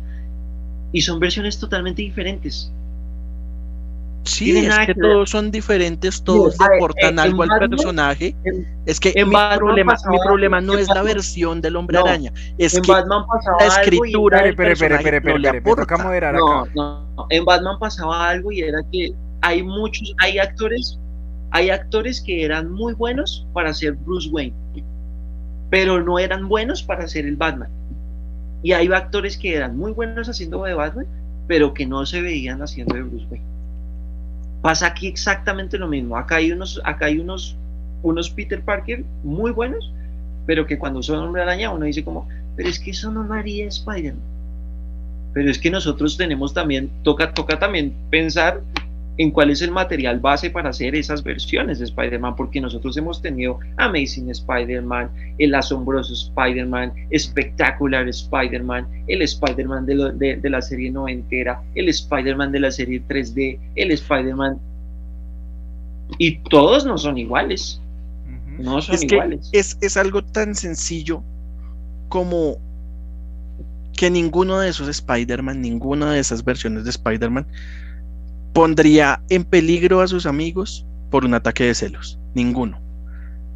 y son versiones totalmente diferentes. Sí, es que, todos son diferentes, todos le aportan algo al personaje. es que mi, problema, mi problema no es la versión del hombre araña, es que la escritura le aporta. No, no, en Batman pasaba algo y era que hay muchos, hay actores, hay actores que eran muy buenos para ser Bruce Wayne, pero no eran buenos para ser el Batman. Y hay actores que eran muy buenos haciendo de Batman, pero que no se veían haciendo de Bruce Wayne. Pasa aquí exactamente lo mismo. Acá hay unos, acá hay unos, unos Peter Parker muy buenos, pero que cuando son hombre araña uno dice como, pero es que eso no lo haría Spider-Man. Pero es que nosotros tenemos también, toca, toca también pensar en cuál es el material base para hacer esas versiones de Spider-Man, porque nosotros hemos tenido Amazing Spider-Man, el asombroso Spider-Man, Espectacular Spider-Man, el Spider-Man de, de, la serie noventera, el Spider-Man de la serie 3D, el Spider-Man... Y todos no son iguales. No son iguales. es, es algo tan sencillo como que ninguno de esos Spider-Man, ninguna de esas versiones de Spider-Man pondría en peligro a sus amigos por un ataque de celos. Ninguno.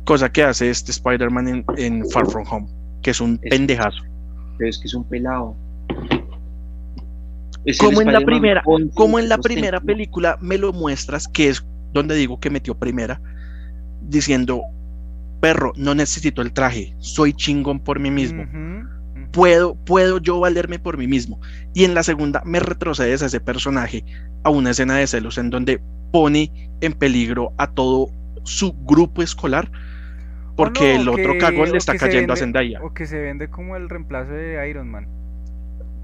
Cosa que hace este Spider-Man en, Far From Home, que es un pendejazo. Pero es que es un pelado. como en la primera, como en la primera película me lo muestras, que es donde digo que metió primera, diciendo, perro, no necesito el traje, soy chingón por mí mismo puedo, puedo yo valerme por mí mismo. Y en la segunda me retrocedes a ese personaje a una escena de celos en donde pone en peligro a todo su grupo escolar porque el otro cagón le está cayendo a Zendaya. O que se vende como el reemplazo de Iron Man.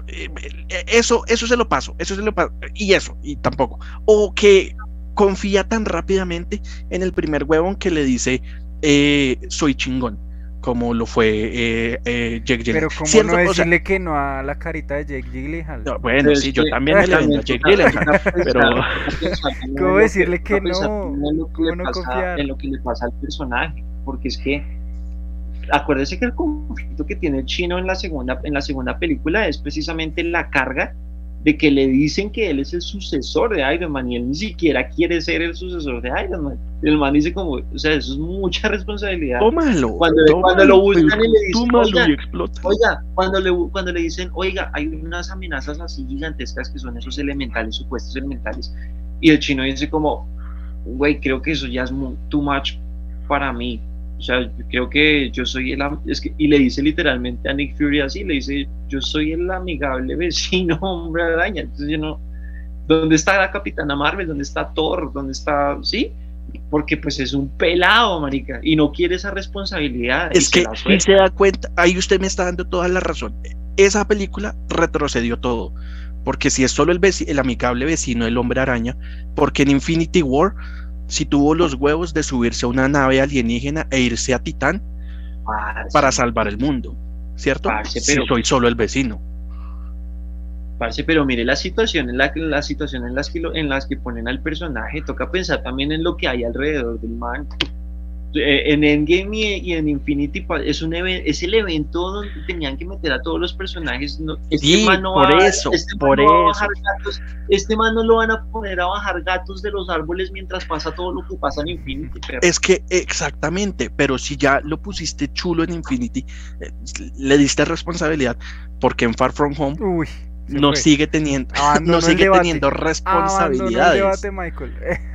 Eh, eh, eso, eso se lo paso, eso se lo paso, y eso, y tampoco. O que confía tan rápidamente en el primer huevón que le dice, eh, soy chingón, como lo fue eh, eh, Jake Gyllenhaal. Pero como no decirle que no a la carita de Jake Gyllenhaal. bueno, sí, yo también me le vendo a Jake Gyllenhaal, pero... ¿Cómo decirle que no? ¿Cómo no confiar? En lo que le pasa al personaje, porque es que acuérdese que el conflicto que tiene el chino en la segunda en la segunda película es precisamente la carga de que le dicen que él es el sucesor de Iron Man y él ni siquiera quiere ser el sucesor de Iron Man. El man dice como, o sea, eso es mucha responsabilidad. Tómalo. Cuando, cuando lo buscan y le dicen, oiga, oiga, cuando le, cuando le dicen, oiga, hay unas amenazas así gigantescas que son esos elementales, supuestos elementales, y el chino dice como, güey, creo que eso ya es too much para mí. O sea, yo creo que yo soy el... Es que, y le dice literalmente a Nick Fury así, le dice, yo soy el amigable vecino hombre araña. Entonces yo no... ¿Dónde está la Capitana Marvel? ¿Dónde está Thor? ¿Dónde está...? ¿Sí? Porque pues es un pelado, marica, y no quiere esa responsabilidad. Es que si se da cuenta, ahí usted me está dando toda la razón. Esa película retrocedió todo. Porque si es solo el, el amigable vecino del hombre araña, porque en Infinity War si tuvo los huevos de subirse a una nave alienígena e irse a Titán para salvar el mundo, ¿cierto? si soy solo el vecino. Parce, pero mire la situación en la, la situación en las que en las que ponen al personaje, toca pensar también en lo que hay alrededor del man. Eh, en Endgame y, en Infinity es un es el evento donde tenían que meter a todos los personajes. este sí, por eso, este por eso. este man no lo van a poner a bajar gatos de los árboles mientras pasa todo lo que pasa en Infinity. Es que exactamente, pero si ya lo pusiste chulo en Infinity, eh, le diste responsabilidad, porque en Far From Home no sigue teniendo, no sigue teniendo responsabilidades. Debate, Michael.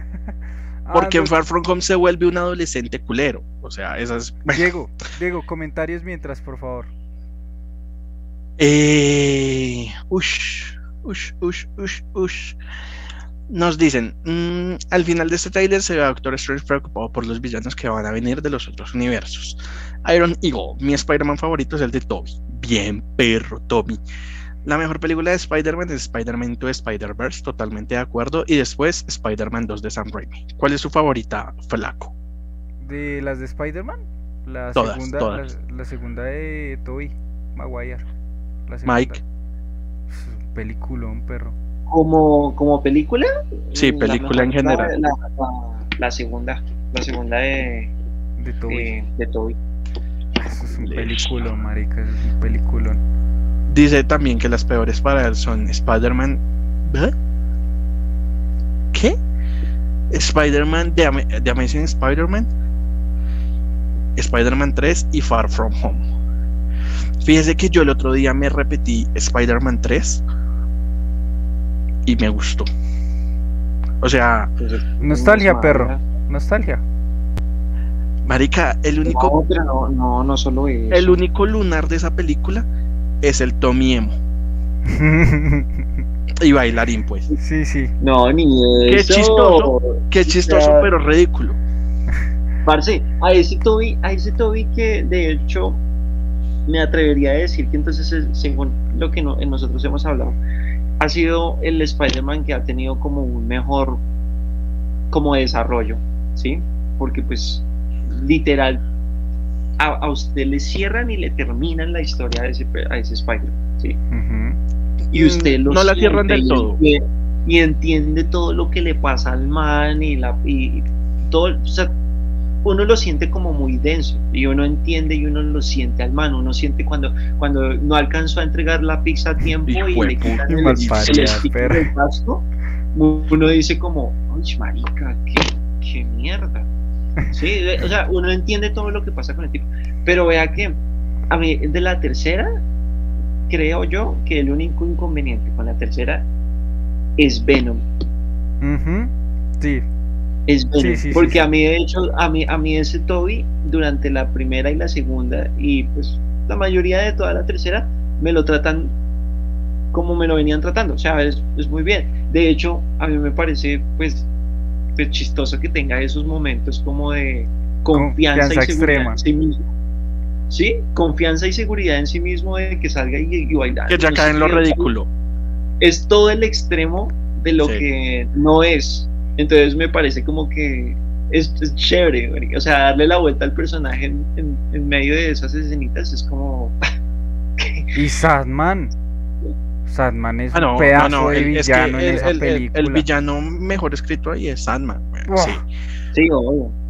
Porque en Far From Home se vuelve un adolescente culero. O sea, esas. Diego, Diego, comentarios mientras, por favor. Eh, ush, ush, ush, ush, ush. Nos dicen, mm, al final de este trailer se ve a Doctor Strange preocupado por los villanos que van a venir de los otros universos. Iron Eagle, mi Spider-Man favorito es el de Toby. Bien, perro, Toby. La mejor película de Spider-Man es Spider-Man 2 Spider-Verse, totalmente de acuerdo. Y después Spider-Man 2 de Sam Raimi. ¿Cuál es su favorita, Flaco? ¿De las de Spider-Man? La, segunda, La, segunda de Tobey Maguire. Mike. Peliculón, perro. ¿Como, como película? Sí, película en general. La, segunda. La segunda de, de Toby. De, Toby. es un peliculón, marica. Es un peliculón. Dice también que las peores para él son Spider-Man. ¿Qué? Spider-Man de, Amazing Spider-Man, Spider-Man 3 y Far From Home. Fíjese que yo el otro día me repetí Spider-Man 3 y me gustó. O sea, nostalgia, perro. Nostalgia. Marica, el único. No, no, no, solo El único lunar de esa película es el Tomiemo. y bailarín, pues. Sí, sí. No, ni Qué chistoso, qué chistoso, pero ridículo. Parce, a ese Toby, a ese Toby que de hecho me atrevería a decir que entonces, según lo que nosotros hemos hablado, ha sido el Spider-Man que ha tenido como un mejor como desarrollo, ¿sí? Porque pues literal a, usted le cierran y le terminan la historia a ese, a ese Spider, ¿sí? Y usted lo No la cierran del todo. Y, entiende todo lo que le pasa al man y, la, y todo, o sea, uno lo siente como muy denso y uno entiende y uno lo siente al man, uno siente cuando, cuando no alcanzó a entregar la pizza a tiempo y le quitan el, el, uno dice como, ¡ay, marica, qué, qué mierda! Sí, o sea, uno entiende todo lo que pasa con el tipo. Pero vea que a mí de la tercera, creo yo que el único inconveniente con la tercera es Venom. Sí. Es Venom. porque a mí, de hecho, a mí, a mí ese Toby, durante la primera y la segunda, y pues la mayoría de toda la tercera, me lo tratan como me lo venían tratando. O sea, es, es muy bien. De hecho, a mí me parece, pues, pues, chistoso que tenga esos momentos como de confianza, y seguridad extrema. en sí mismo. Sí, confianza y seguridad en sí mismo de que salga y, y bailar. Que ya cae en lo ridículo. Es todo el extremo de lo que no es. Entonces me parece como que es, chévere, o sea, darle la vuelta al personaje en, medio de esas escenitas es como... y Sadman. Sadman es ah, un pedazo de villano en esa película. El, villano mejor escrito ahí es Sadman. sí. sí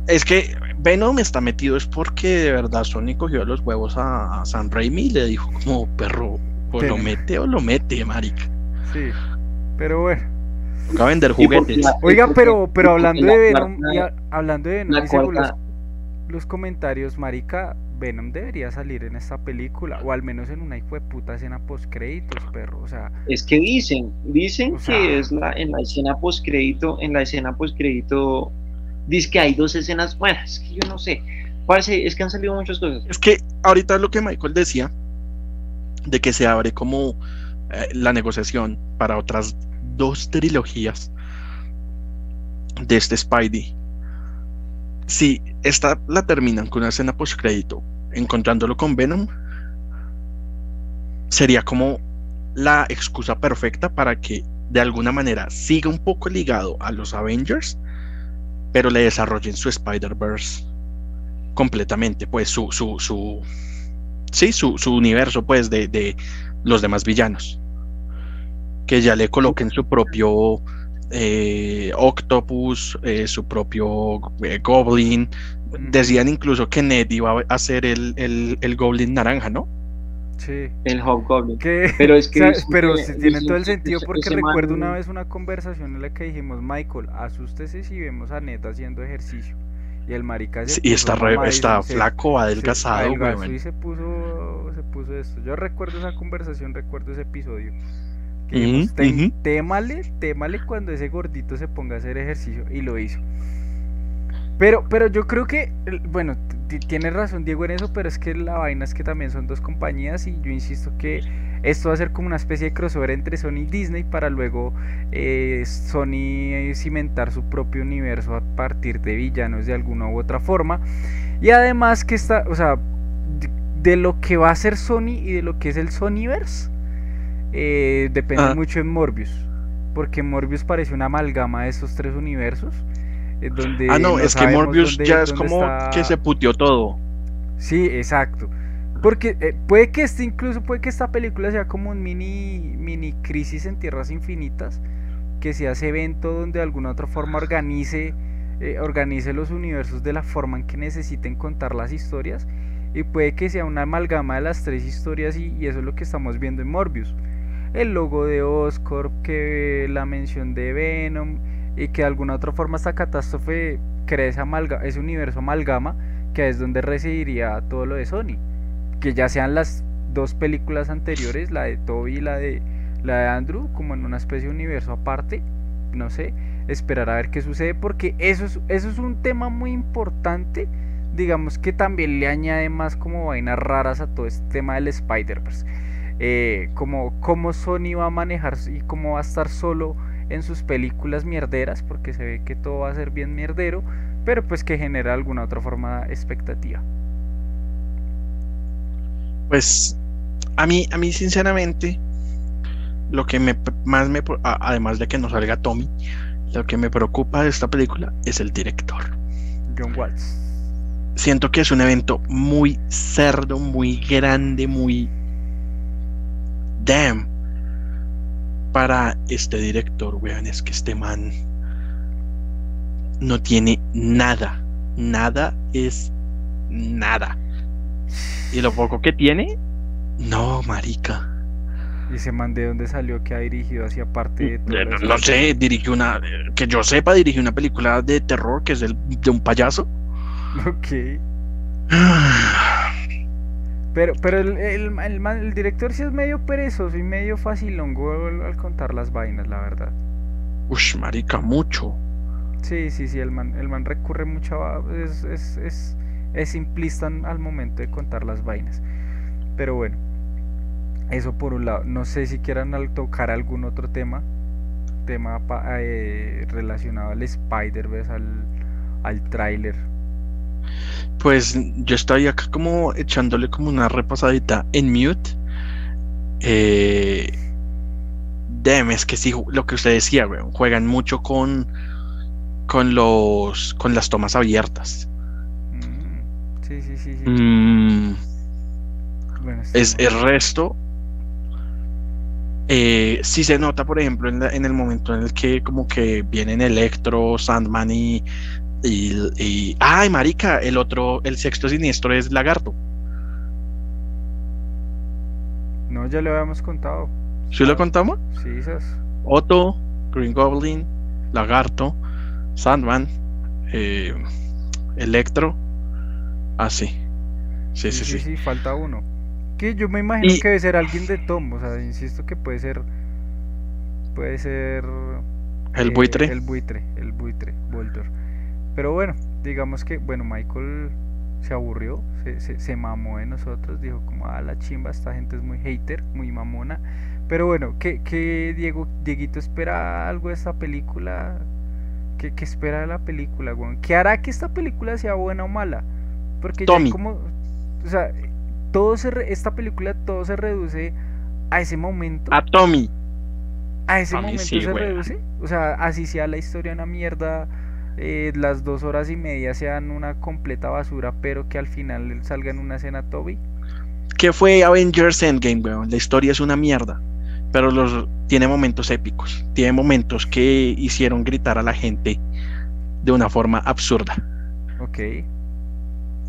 Es que Venom está metido es porque de verdad Sony cogió los huevos a, San Raimi y le dijo como perro, o lo mete o lo mete, marica. Sí, pero bueno. Toca vender juguetes. Oiga, pero, pero hablando de Venom, hablando de Venom, los, comentarios, marica, Venom debería salir en esta película, o al menos en una hijo de puta escena post créditos, perro, o sea. Es que dicen, dicen que es la, en la escena post crédito, en la escena post crédito, dice que hay dos escenas buenas, es que yo no sé, parece, es que han salido muchas cosas. Es que ahorita lo que Michael decía, de que se abre como eh, la negociación para otras dos trilogías de este Spidey. Si esta la terminan con una escena post crédito encontrándolo con Venom, sería como la excusa perfecta para que de alguna manera siga un poco ligado a los Avengers, pero le desarrollen su Spider-Verse completamente, pues su, su, su, sí, su, su universo, pues, de, de los demás villanos. Que ya le coloquen su propio eh, Octopus, eh, su propio eh, Goblin. Decían incluso que Ned iba a ser el, el, Goblin naranja, ¿no? Sí. El Hobgoblin. Pero es que. pero tiene todo el sentido porque recuerdo una vez una conversación en la que dijimos: Michael, asústese si vemos a Ned haciendo ejercicio. Y el marica se Y está, está flaco, adelgazado, se, y se puso, se puso esto. Yo recuerdo esa conversación, recuerdo ese episodio. Que témale, cuando ese gordito se ponga a hacer ejercicio y lo hizo. Pero, pero yo creo que, bueno, tiene razón Diego en eso, pero es que la vaina es que también son dos compañías y yo insisto que esto va a ser como una especie de crossover entre Sony y Disney para luego eh, Sony cimentar su propio universo a partir de villanos de alguna u otra forma. Y además que está, o sea, de lo que va a ser Sony y de lo que es el Sonyverse eh, depende ah. mucho en Morbius. Porque Morbius parece una amalgama de esos tres universos. Eh, donde ah, no, es que Morbius ya es como que se puteó todo. Sí, exacto. Porque eh, puede que este, incluso puede que esta película sea como un mini, mini crisis en tierras infinitas. Que sea ese evento donde de alguna otra forma organice, organice los universos de la forma en que necesiten contar las historias. Y puede que sea una amalgama de las tres historias y eso es lo que estamos viendo en Morbius el logo de Oscorp, que la mención de Venom y que de alguna otra forma esta catástrofe crea ese, ese universo amalgama que es donde residiría todo lo de Sony. Que ya sean las dos películas anteriores, la de Toby y la de, la de Andrew, como en una especie de universo aparte, no sé, esperar a ver qué sucede porque eso es, eso es un tema muy importante digamos que también le añade más como vainas raras a todo este tema del Spider-Verse eh, como cómo Sony va a manejar y cómo va a estar solo en sus películas mierderas, porque se ve que todo va a ser bien mierdero, pero pues que genera alguna otra forma de expectativa. Pues a mí, a mí sinceramente, lo que me más me además de que no salga Tommy, lo que me preocupa de esta película es el director. John Watts. Siento que es un evento muy cerdo, muy grande, muy damn, para este director, weón, es que este man no tiene nada, nada es nada. Y lo poco que tiene, no, marica. ¿Y ese man de dónde salió que ha dirigido hacia parte de todo no, sé, dirigió una, que yo sepa, dirigió una película de terror que es el, de un payaso. Ok. Pero, pero el, el, el, director sí es medio perezoso y medio facilongo al, al contar las vainas, la verdad. Ush, marica, mucho. Sí, sí, sí, el man, el man recurre mucho a... Es, es, es, es simplista al momento de contar las vainas. Pero bueno, eso por un lado. No sé si quieran tocar algún otro tema tema eh, relacionado al Spider-Verse, al, al tráiler? Pues yo estoy acá como echándole como una repasadita en mute. Eh, es que sí, lo que usted decía, juegan mucho con, con los con las tomas abiertas. Mm, sí, sí, sí. Mm, es el resto. Eh, sí se nota, por ejemplo, en, en, el momento en el que como que vienen Electro, Sandman y, y, ay, marica, el otro, el sexto siniestro es Lagarto. No, ya lo habíamos contado. ¿Sí lo contamos? Sí, esas. Otto, Green Goblin, Lagarto, Sandman, eh, Electro. Ah, sí. Sí, sí, sí. Sí, falta uno. Que yo me imagino que debe ser alguien de Tom. O sea, insisto que puede ser. Puede ser. El eh, buitre. El buitre, el buitre, Voltor. Pero bueno, digamos que, bueno, Michael se aburrió, se, se, mamó de nosotros, dijo como, ah, la chimba, esta gente es muy hater, muy mamona. Pero bueno, ¿qué, qué Diego, Dieguito espera algo de esta película? ¿Qué, qué espera de la película, ¿Qué hará que esta película sea buena o mala? Porque ya como, o sea, todo se esta película todo se reduce a ese momento. A Tommy. A ese momento se reduce. O sea, así sea la historia una mierda eh, las dos horas y media sean una completa basura, pero que al final salga en una escena Toby. ¿Qué fue Avengers Endgame, weón? La historia es una mierda, pero los, tiene momentos épicos, tiene momentos que hicieron gritar a la gente de una forma absurda. Ok.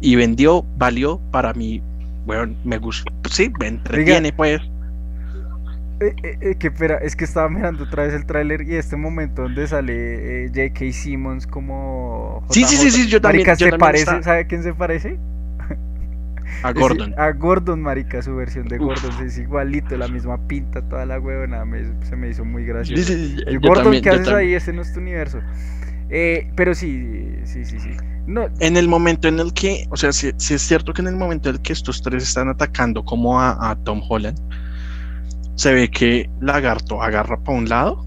Y vendió, valió para mí, weón, me gusta. Sí, me entretiene, pues. Eh, eh, eh, que espera, es que estaba mirando otra vez el tráiler y este momento donde sale eh, J.K. Simmons como Sí, sí, sí, sí, yo también. Marica, se parece, ¿sabe a quién se parece? A Gordon. a Gordon, marica, su versión de Gordon. Es igualito, la misma pinta, toda la huevona. se me hizo muy gracioso. y Gordon, ¿qué haces ahí? Ese no es tu universo. pero sí, sí, sí, sí. No. En el momento en el que, o sea, si, es cierto que en el momento en el que estos tres están atacando como a Tom Holland, se ve que Lagarto agarra para un lado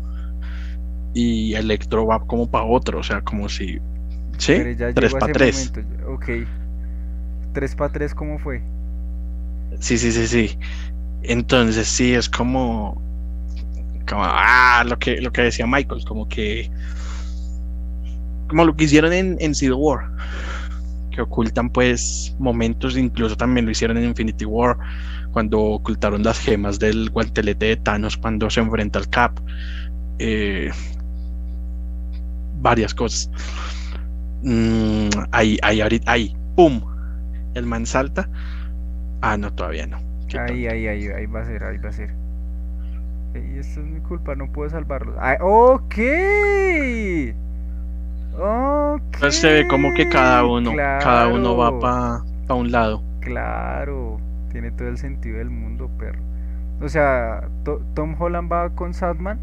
y Electro va como para otro, o sea, como si... ¿Sí? 3 para 3. Ok. 3 para 3, ¿cómo fue? Sí, sí, sí, sí. Entonces sí, es como... Como, ah, lo que, lo que decía Michael, como que... Como lo que hicieron en, en Civil War. Que ocultan pues momentos, incluso también lo hicieron en Infinity War cuando ocultaron las gemas del guantelete de Thanos cuando se enfrenta al Cap. Eh, varias cosas. Mm, ahí, ahí, ahí, ¡pum! El man salta. Ah, no, todavía no. Ahí, ahí, ahí, ahí va a ser, ahí va a ser. Y esto es mi culpa, no puedo salvarlo. Ah, ok. Ok. Entonces se ve como que cada uno, cada uno va para pa un lado. Claro. Tiene todo el sentido del mundo, perro. O sea, Tom Holland va con Sadman.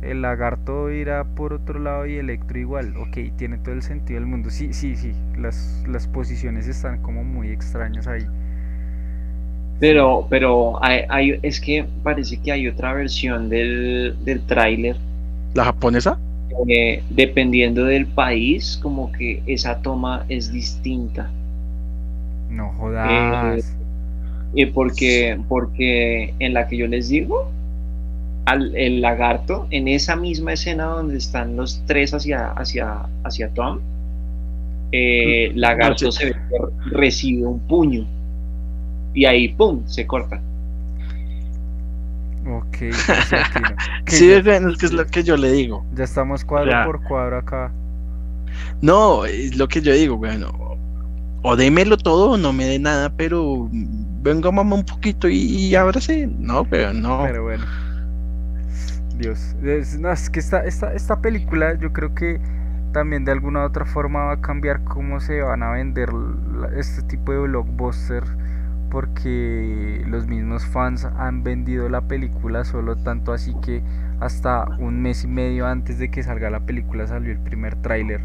El lagarto irá por otro lado y Electro igual. Ok, tiene todo el sentido del mundo. Sí, sí, sí. Las, las posiciones están como muy extrañas ahí. Pero, pero hay, es que parece que hay otra versión del, del tráiler. ¿La japonesa? Eh, dependiendo del país, como que esa toma es distinta. No jodas. Eh, porque, porque en la que yo les digo, al, el lagarto, en esa misma escena donde están los tres hacia, hacia, hacia Tom, eh, lagarto se recibe un puño y ahí, ¡pum!, se corta. Ok, sí, es que es lo que yo le digo. Ya estamos cuadro por cuadro acá. No, es lo que yo digo, bueno, o démelo todo o no me dé nada, pero venga mamá un poquito y, sí, no, pero no. Pero bueno. Dios, es, no, es que esta, esta, esta película yo creo que también de alguna u otra forma va a cambiar cómo se van a vender este tipo de blockbuster porque los mismos fans han vendido la película solo tanto así que hasta un mes y medio antes de que salga la película salió el primer tráiler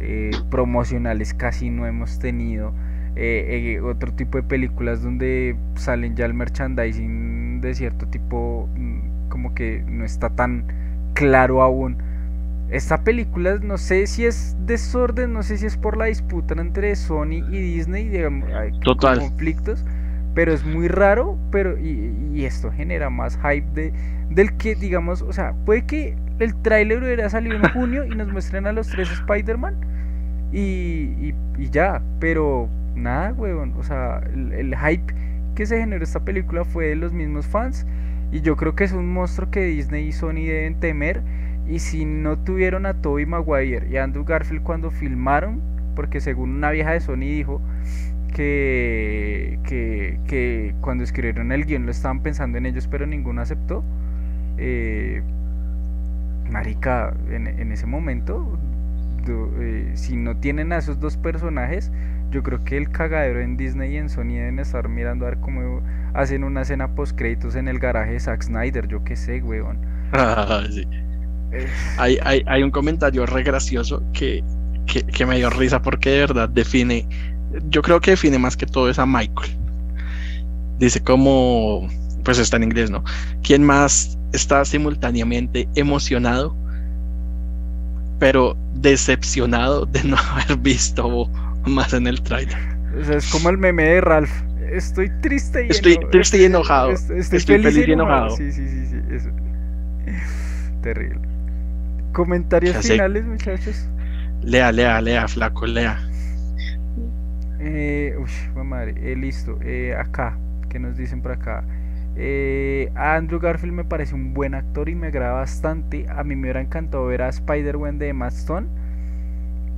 eh, promocionales casi no hemos tenido. Eh, eh, otro tipo de películas donde salen ya el merchandising de cierto tipo, mm, como que no está tan claro aún. Esta película no sé si es desorden, no sé si es por la disputa entre Sony y Disney, digamos, hay Total. conflictos, pero es muy raro, pero y, y esto genera más hype de, del que digamos, o sea, puede que el tráiler hubiera salido en junio y nos muestren a los tres Spider-Man y, y, y ya, pero nada, weón, o sea, el, el hype que se generó esta película fue de los mismos fans y yo creo que es un monstruo que Disney y Sony deben temer y si no tuvieron a Tobey Maguire y a Andrew Garfield cuando filmaron, porque según una vieja de Sony dijo que, que, que cuando escribieron el guion lo estaban pensando en ellos, pero ninguno aceptó. Eh, marica, en, en ese momento, do- eh, si no tienen a esos dos personajes, yo creo que el cagadero en Disney y en Sony deben estar mirando a ver cómo hacen una escena post créditos en el garaje de Zack Snyder, yo qué sé, weón. Sí. Eh, Hay, hay, hay un comentario re gracioso que, que, que me dio risa porque de verdad define, yo creo que define más que todo es a Michael. Dice como, pues está en inglés, ¿no? ¿Quién más está simultáneamente emocionado, pero decepcionado de no haber visto más en el trailer? o sea, es como el meme de Ralph. Estoy triste y Estoy eno- triste y enojado. est- Estoy feliz y enojado. Sí, sí, sí, sí. Eso. Terrible. Comentarios Ya sé. finales, muchachos. Lea, lea, lea, flaco, lea. Eh, uy, madre. eh, listo. Eh, acá, ¿qué nos dicen por acá? Eh, a Andrew Garfield me parece un buen actor y me agrada bastante. A mí me hubiera encantado ver a Spider-Man de Emma Stone.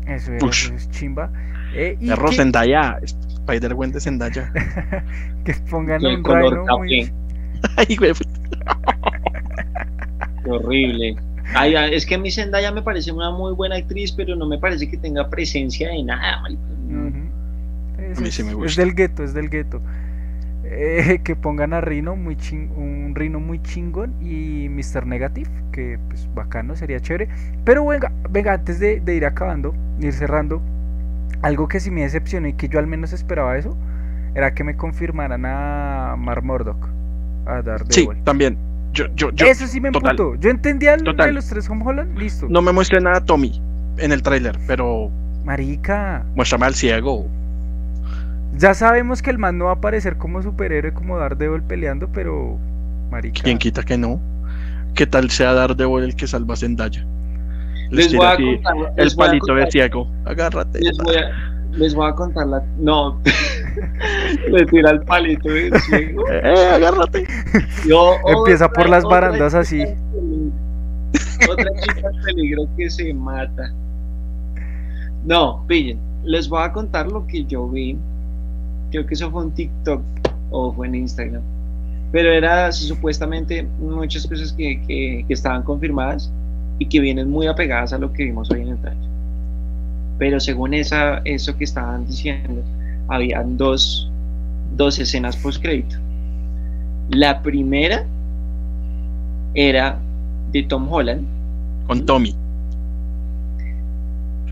Eso, era, Ush. eso es chimba. Eh, y Perro que, Zendaya, Spider-Man de Zendaya. que pongan el un color muy, café. Ay, güey, Qué horrible. Ay, es que a mí Zendaya me parece una muy buena actriz, pero no me parece que tenga presencia de nada. Ujú. Es, A mí sí es- del gueto, es del gueto. Eh, que pongan a Rino muy ching- un Rino muy chingón y Mr. Negative, que pues bacano, sería chévere. Pero venga, venga, antes de, de ir acabando, ir cerrando, algo que sí me decepcionó y que yo al menos esperaba eso, era que me confirmaran a Mar Murdock, a Sí, también. Yo, yo, yo eso sí me emputó. Yo entendía lo de los tres Home Holland, listo. no me muestre nada a Tommy en el tráiler, pero Marica, muéstrame al ciego. Ya sabemos que el man no va a aparecer como superhéroe como Daredevil peleando, pero marica. ¿Quién quita que no? ¿Qué tal sea Daredevil el que salva a Zendaya? Les tira voy a contar. el les voy a palito de ciego. Agárrate. Les voy a, les voy a contar la. No. Le tira el palito de ciego. Eh, agárrate. Yo- Empieza otra- por las barandas así. Otra chica en peligro que se mata. No, pillen. Les voy a contar lo que yo vi. Creo que eso fue en TikTok o fue en Instagram. Pero era supuestamente muchas cosas que, que- estaban confirmadas y que vienen muy apegadas a lo que vimos hoy en el trailer. Pero según esa, eso que estaban diciendo, habían dos, dos escenas post crédito. La primera era de Tom Holland. Con Tommy.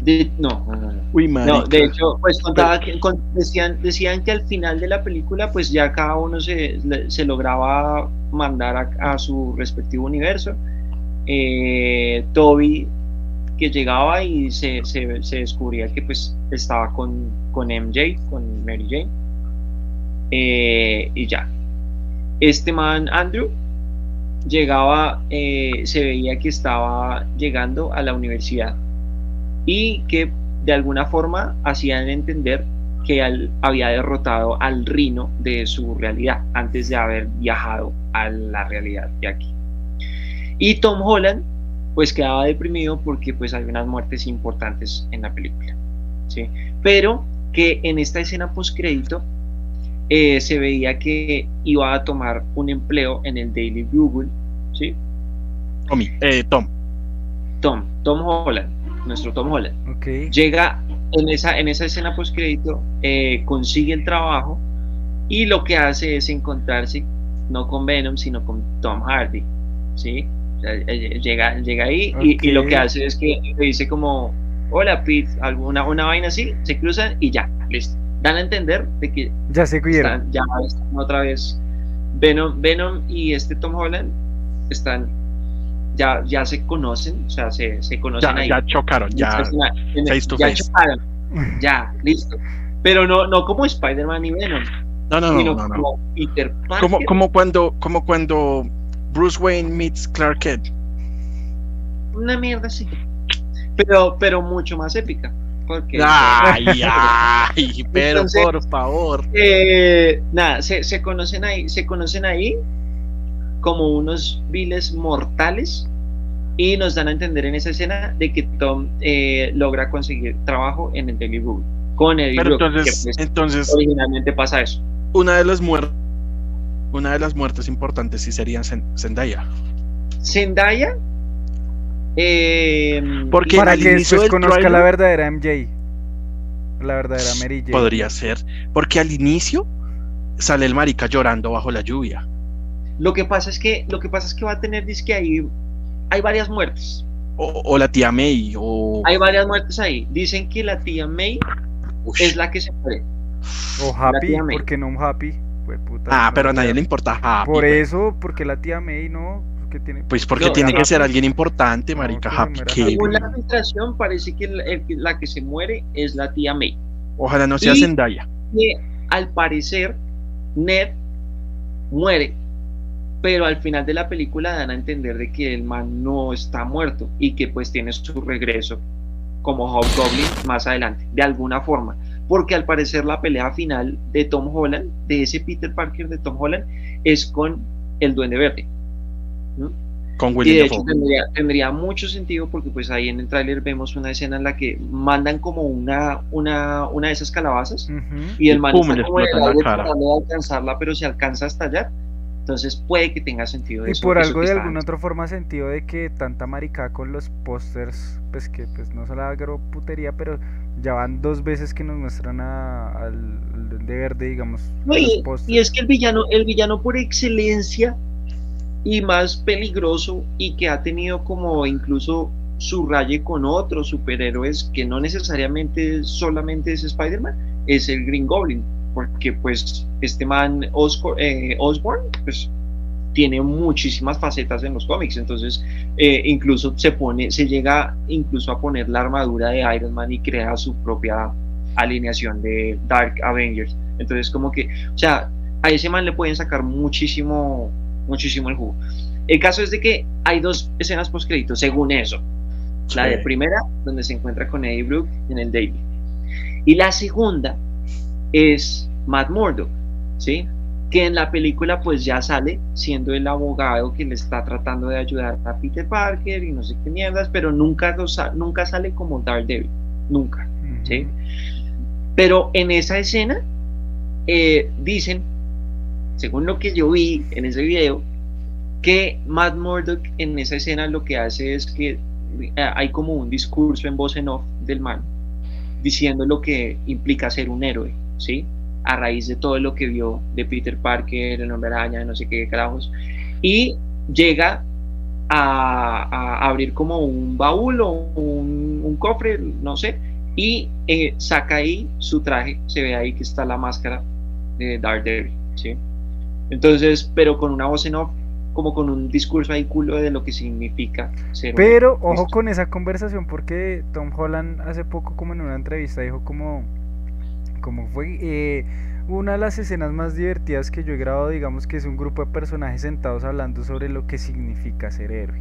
De, no. Uy, de hecho, pues contaba que, con- decían, decían que al final de la película, pues ya cada uno se, se lograba mandar a, a su respectivo universo. Eh, Toby, que llegaba y se, se, se descubría que pues estaba con, con MJ, con Mary Jane. Eh, y ya. Este man, Andrew, llegaba, eh, se veía que estaba llegando a la universidad y que de alguna forma hacían entender que él había derrotado al Rino de su realidad antes de haber viajado a la realidad de aquí. Y Tom Holland pues quedaba deprimido porque pues hay unas muertes importantes en la película, ¿sí? Pero que en esta escena post crédito se veía que iba a tomar un empleo en el Daily Bugle, ¿sí? Tommy. Eh, Tom. Tom, Tom Holland, nuestro Tom Holland. Llega en esa, en esa escena post crédito, consigue el trabajo y lo que hace es encontrarse no con Venom, sino con Tom Hardy, ¿sí? O sea, eh, llega, llega ahí y, y lo que hace es que le dice como, hola Pete, alguna una vaina así, se cruzan y ya, listo. Dan a entender de que Ya se cuidaron. están, ya están otra vez Venom, Venom y este Tom Holland están ya, ya se conocen, o sea, se, se conocen Ya, ahí. ya chocaron, ya. En- face to ya face. chocaron, ya, listo. Pero no, no como Spider-Man y Venom, No, no, no, sino no, no. como Peter Parker. Como, como cuando, como cuando Bruce Wayne meets Clark Kent. Una mierda así. Pero, pero mucho más épica. Porque, Ay, ay, pero Entonces- por favor. Eh, nada, se, se conocen ahí, se conocen ahí como unos viles mortales y nos dan a entender en esa escena de que Tom eh, logra conseguir trabajo en el Daily Bugle con Eddie Pero Brooke, entonces, que pues, entonces originalmente pasa eso. una de las muertes, una de las muertes importantes sí sería Zen- Zendaya. Zendaya, eh, Porque Para al que después conozca tráiler- la verdadera MJ. La verdadera Mary Jane. podría ser, porque al inicio sale el marica llorando bajo la lluvia. Lo que pasa es que lo que pasa es que va a tener que ahí hay varias muertes. O, o la tía May, o Hay varias muertes ahí. Dicen que la tía May Ush. es la que se muere. O Happy, tía May. ¿por qué no un Happy? Pues puta, Ah, no pero a nadie le importa Happy. Por güey. eso, porque la tía May no, que tiene Pues porque No, tiene que Happy- ser alguien importante, marica Happy. que- Happy. Según la filtración, parece que la, el que- la que se muere es la tía May. Ojalá no sea Y- Zendaya. Que al parecer, Ned muere, pero al final de la película dan a entender de que el man no está muerto y que pues tiene su regreso como Hobgoblin más adelante, de alguna forma. Porque al parecer la pelea final de Tom Holland, de ese Peter Parker de Tom Holland, es con el Duende Verde. ¿no? Con Y William de hecho tendría, tendría mucho sentido porque pues ahí en el tráiler vemos una escena en la que mandan como una, una, una de esas calabazas y el Y man pum, está le como en el explota en la aire cara. tratando de alcanzarla pero se alcanza a estallar. Entonces puede que tenga sentido Y eso. por eso algo de alguna otra forma sentido de que tanta marica con los pósters, pues que pues no solo agro putería, pero ya van dos veces que nos muestran a- al, Duende verde, digamos, No, y, y es que el villano, el villano por excelencia y más peligroso y que ha tenido como incluso su raye con otros superhéroes que no necesariamente solamente es Spider-Man, es el Green Goblin, porque pues este man Oscor- eh, Osborn pues tiene muchísimas facetas en los cómics, entonces eh, incluso se pone, se llega incluso a poner la armadura de Iron Man y crea su propia alineación de Dark Avengers. Entonces como que, o sea, a ese man le pueden sacar muchísimo, muchísimo el jugo. El caso es de que hay dos escenas post créditos, según eso. La de primera, donde se encuentra con Eddie Brooke en el Daily. Y la segunda es Matt Murdock, ¿sí? Que en la película pues ya sale siendo el abogado que le está tratando de ayudar a Peter Parker y no sé qué mierdas, pero nunca, lo sa- nunca sale como Daredevil, nunca. ¿sí? Pero en esa escena eh, dicen, según lo que yo vi en ese video, que Matt Murdock en esa escena lo que hace es que eh, hay como un discurso en voz en off del man diciendo lo que implica ser un héroe, ¿sí? A raíz de todo lo que vio de Peter Parker, el hombre araña, no sé qué carajos, y llega a, a abrir como un baúl o un, un cofre, no sé, y eh, saca ahí su traje, se ve ahí que está la máscara de Daredevil, ¿sí? Entonces, pero con una voz en off, como con un discurso ahí culo de lo que significa ser un Pero ojo Listo. con esa conversación porque Tom Holland hace poco como en una entrevista dijo como, como fue eh, una de las escenas más divertidas que yo he grabado, digamos que es un grupo de personajes sentados hablando sobre lo que significa ser héroe.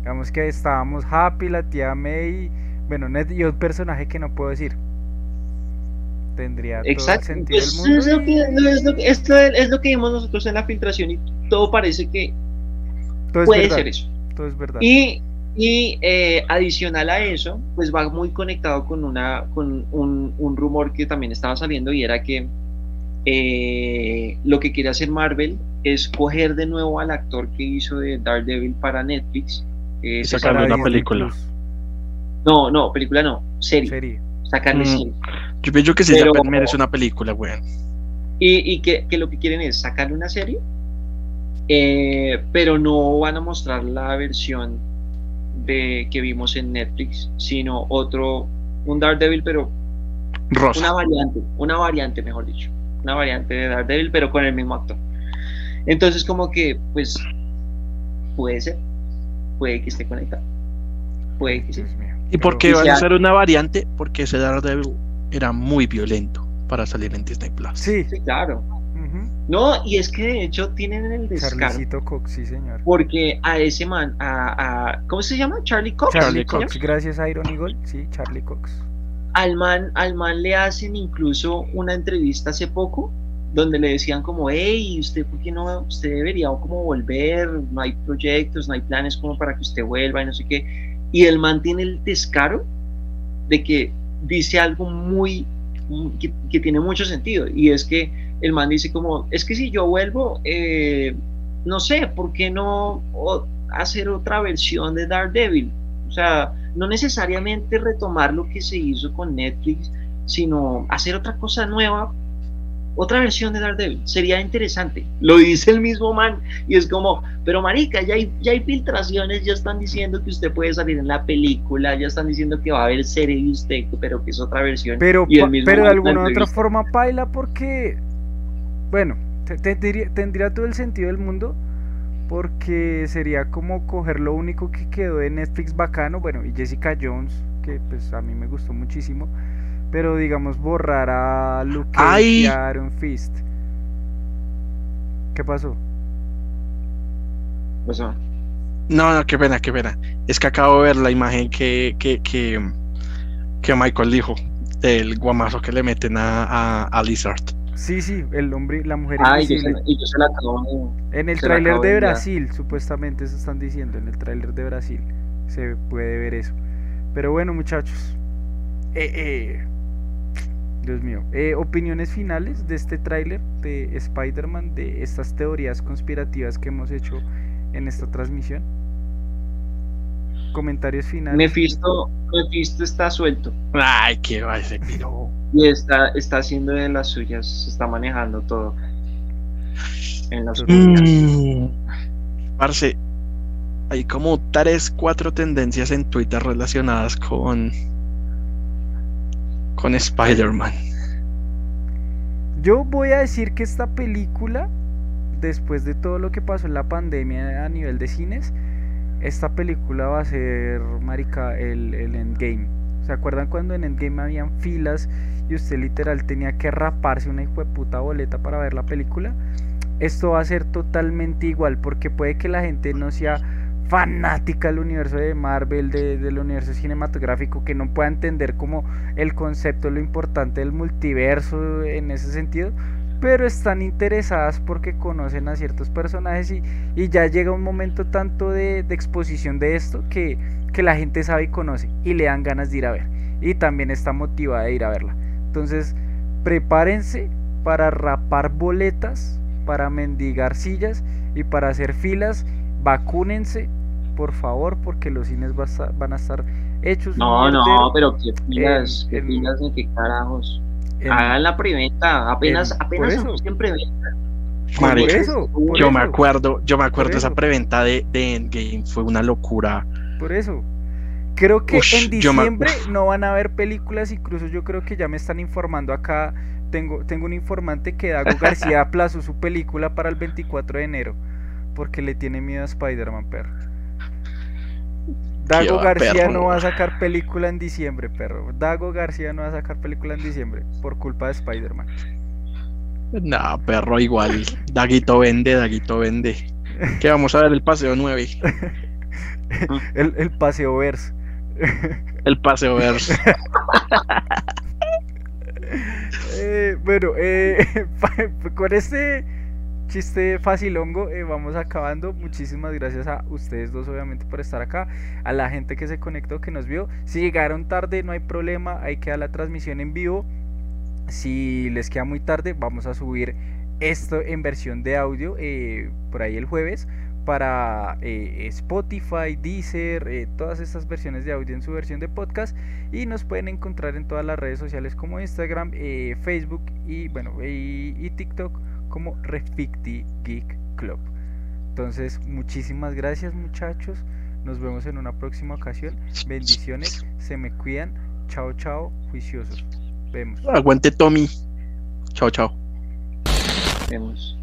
Digamos que estábamos Happy, la tía May, bueno, Ned y otro personaje que no puedo decir. Tendría todo el Exacto, sentido pues, del mundo. es, lo y que, es, lo que, esto es lo que vimos nosotros en la filtración y todo parece que todo puede verdad, ser eso. todo es verdad. Y, y eh, adicional a eso, pues va muy conectado con, una, con un, un rumor que también estaba saliendo y era que eh, lo que quiere hacer Marvel es coger de nuevo al actor que hizo de Daredevil para Netflix. eh, Y sacarle una película. No, no, película no, serie. serie. Sacarle Mm. serie. Yo pienso que sí Pero- ya merece una película, weón. Y, y que, que lo que quieren es sacarle una serie, eh, pero no van a mostrar la versión de que vimos en Netflix, sino otro, un Daredevil, pero Rosa. una variante, una variante, mejor dicho, una variante de Daredevil, pero con el mismo actor. Entonces, como que, pues, puede ser, puede que esté conectado. Puede que sí. ¿Y por qué van a hacer una variante? Porque ese Daredevil era muy violento para salir en Disney Plus. Sí, sí claro. No, y es que de hecho tienen el descaro. Cox, sí, señor. Porque a ese man, a, ¿cómo se llama? Charlie Cox. Charlie Cox, gracias a Iron Eagle, sí, Charlie Cox. Al man, al man le hacen incluso una entrevista hace poco donde le decían como, hey, ¿usted por qué no? Usted debería como volver, no hay proyectos, no hay planes como para que usted vuelva y no sé qué. Y el man tiene el descaro de que dice algo muy, que, tiene mucho sentido y es que el man dice como, es que si yo vuelvo, eh, no sé, ¿por qué no hacer otra versión de Daredevil? O sea, no necesariamente retomar lo que se hizo con Netflix, sino hacer otra cosa nueva otra versión de Daredevil. Sería interesante. Lo dice el mismo man y es como, pero marica, ya hay, ya hay filtraciones, ya están diciendo que usted puede salir en la película, ya están diciendo que va a haber serie de usted, pero que es otra versión. Pero, pero de alguna otra forma paila porque, bueno, tendría todo el sentido del mundo porque sería como coger lo único que quedó de Netflix bacano, bueno, y Jessica Jones, que pues a mí me gustó muchísimo pero digamos borrar a Luke y a Aaron Fist. ¿Qué pasó? Pasó. No, no, qué pena, qué pena. Es que acabo de ver la imagen que, que, que, que Michael dijo del guamazo que le meten a, a, Lizard. Sí, sí, el hombre, la mujer ah, invisible. Y yo se, la acabo En el tráiler de Brasil, supuestamente se están diciendo, en el tráiler de Brasil se puede ver eso. Pero bueno, muchachos, eh, eh, Dios mío. Eh, opiniones finales de este tráiler de Spider-Man, de estas teorías conspirativas que hemos hecho en esta transmisión. Comentarios finales. Mephisto, Mephisto está suelto. Ay, qué va ese piro. Y está, está haciendo de las suyas, se está manejando todo. En las mm, Parce, hay como tres, cuatro tendencias en Twitter relacionadas con con Spider-Man. Yo voy a decir que esta película, después de todo lo que pasó en la pandemia a nivel de cines, esta película va a ser, marica, el, el Endgame. ¿Se acuerdan cuando en Endgame habían filas y usted literal tenía que raparse una hijo de puta boleta para ver la película? Esto va a ser totalmente igual porque puede que la gente no sea fanática del universo de Marvel, del universo cinematográfico, que no pueda entender como el concepto, lo importante del multiverso en ese sentido, pero están interesadas porque conocen a ciertos personajes y, y ya llega un momento tanto de, de, exposición de esto que, que la gente sabe y conoce y le dan ganas de ir a ver y también está motivada de ir a verla. Entonces, prepárense para rapar boletas, para mendigar sillas y para hacer filas vacúnense, por favor, porque los cines van a estar hechos. No, no, pero qué pilas, qué pilas de qué carajos. Hagan la preventa, apenas, apenas en preventa. Por eso, yo me acuerdo, yo me acuerdo esa preventa de, de, Endgame, fue una locura. Por eso. Creo que en diciembre no van a haber películas, incluso yo creo que ya me están informando acá. Tengo, tengo un informante que Dago García aplazó su película para el 24 de enero porque le tiene miedo a Spider-Man, perro. Dago García no va a sacar película en diciembre, perro. Dago García no va a sacar película en diciembre por culpa de Spider-Man. No, perro, igual. Daguito vende, Daguito vende. ¿Qué vamos a ver? El paseo 9. el, el paseo verse. El paseo verse. Eh, bueno, eh, con este chiste facilongo, eh, vamos acabando. Muchísimas gracias a ustedes dos, obviamente, por estar acá. A la gente que se conectó, que nos vio. Si llegaron tarde, no hay problema, hay que dar la transmisión en vivo. Si les queda muy tarde, vamos a subir esto en versión de audio eh, por ahí el jueves para eh, Spotify, Deezer, todas estas versiones de audio en su versión de podcast y nos pueden encontrar en todas las redes sociales como Instagram, Facebook y bueno y TikTok como Reficti Geek Club. Entonces, muchísimas gracias muchachos. Nos vemos en una próxima ocasión. Bendiciones. Se me cuidan. Chao, chao. Juiciosos. Vemos. Aguante Tommy. Chao, chao. Vemos.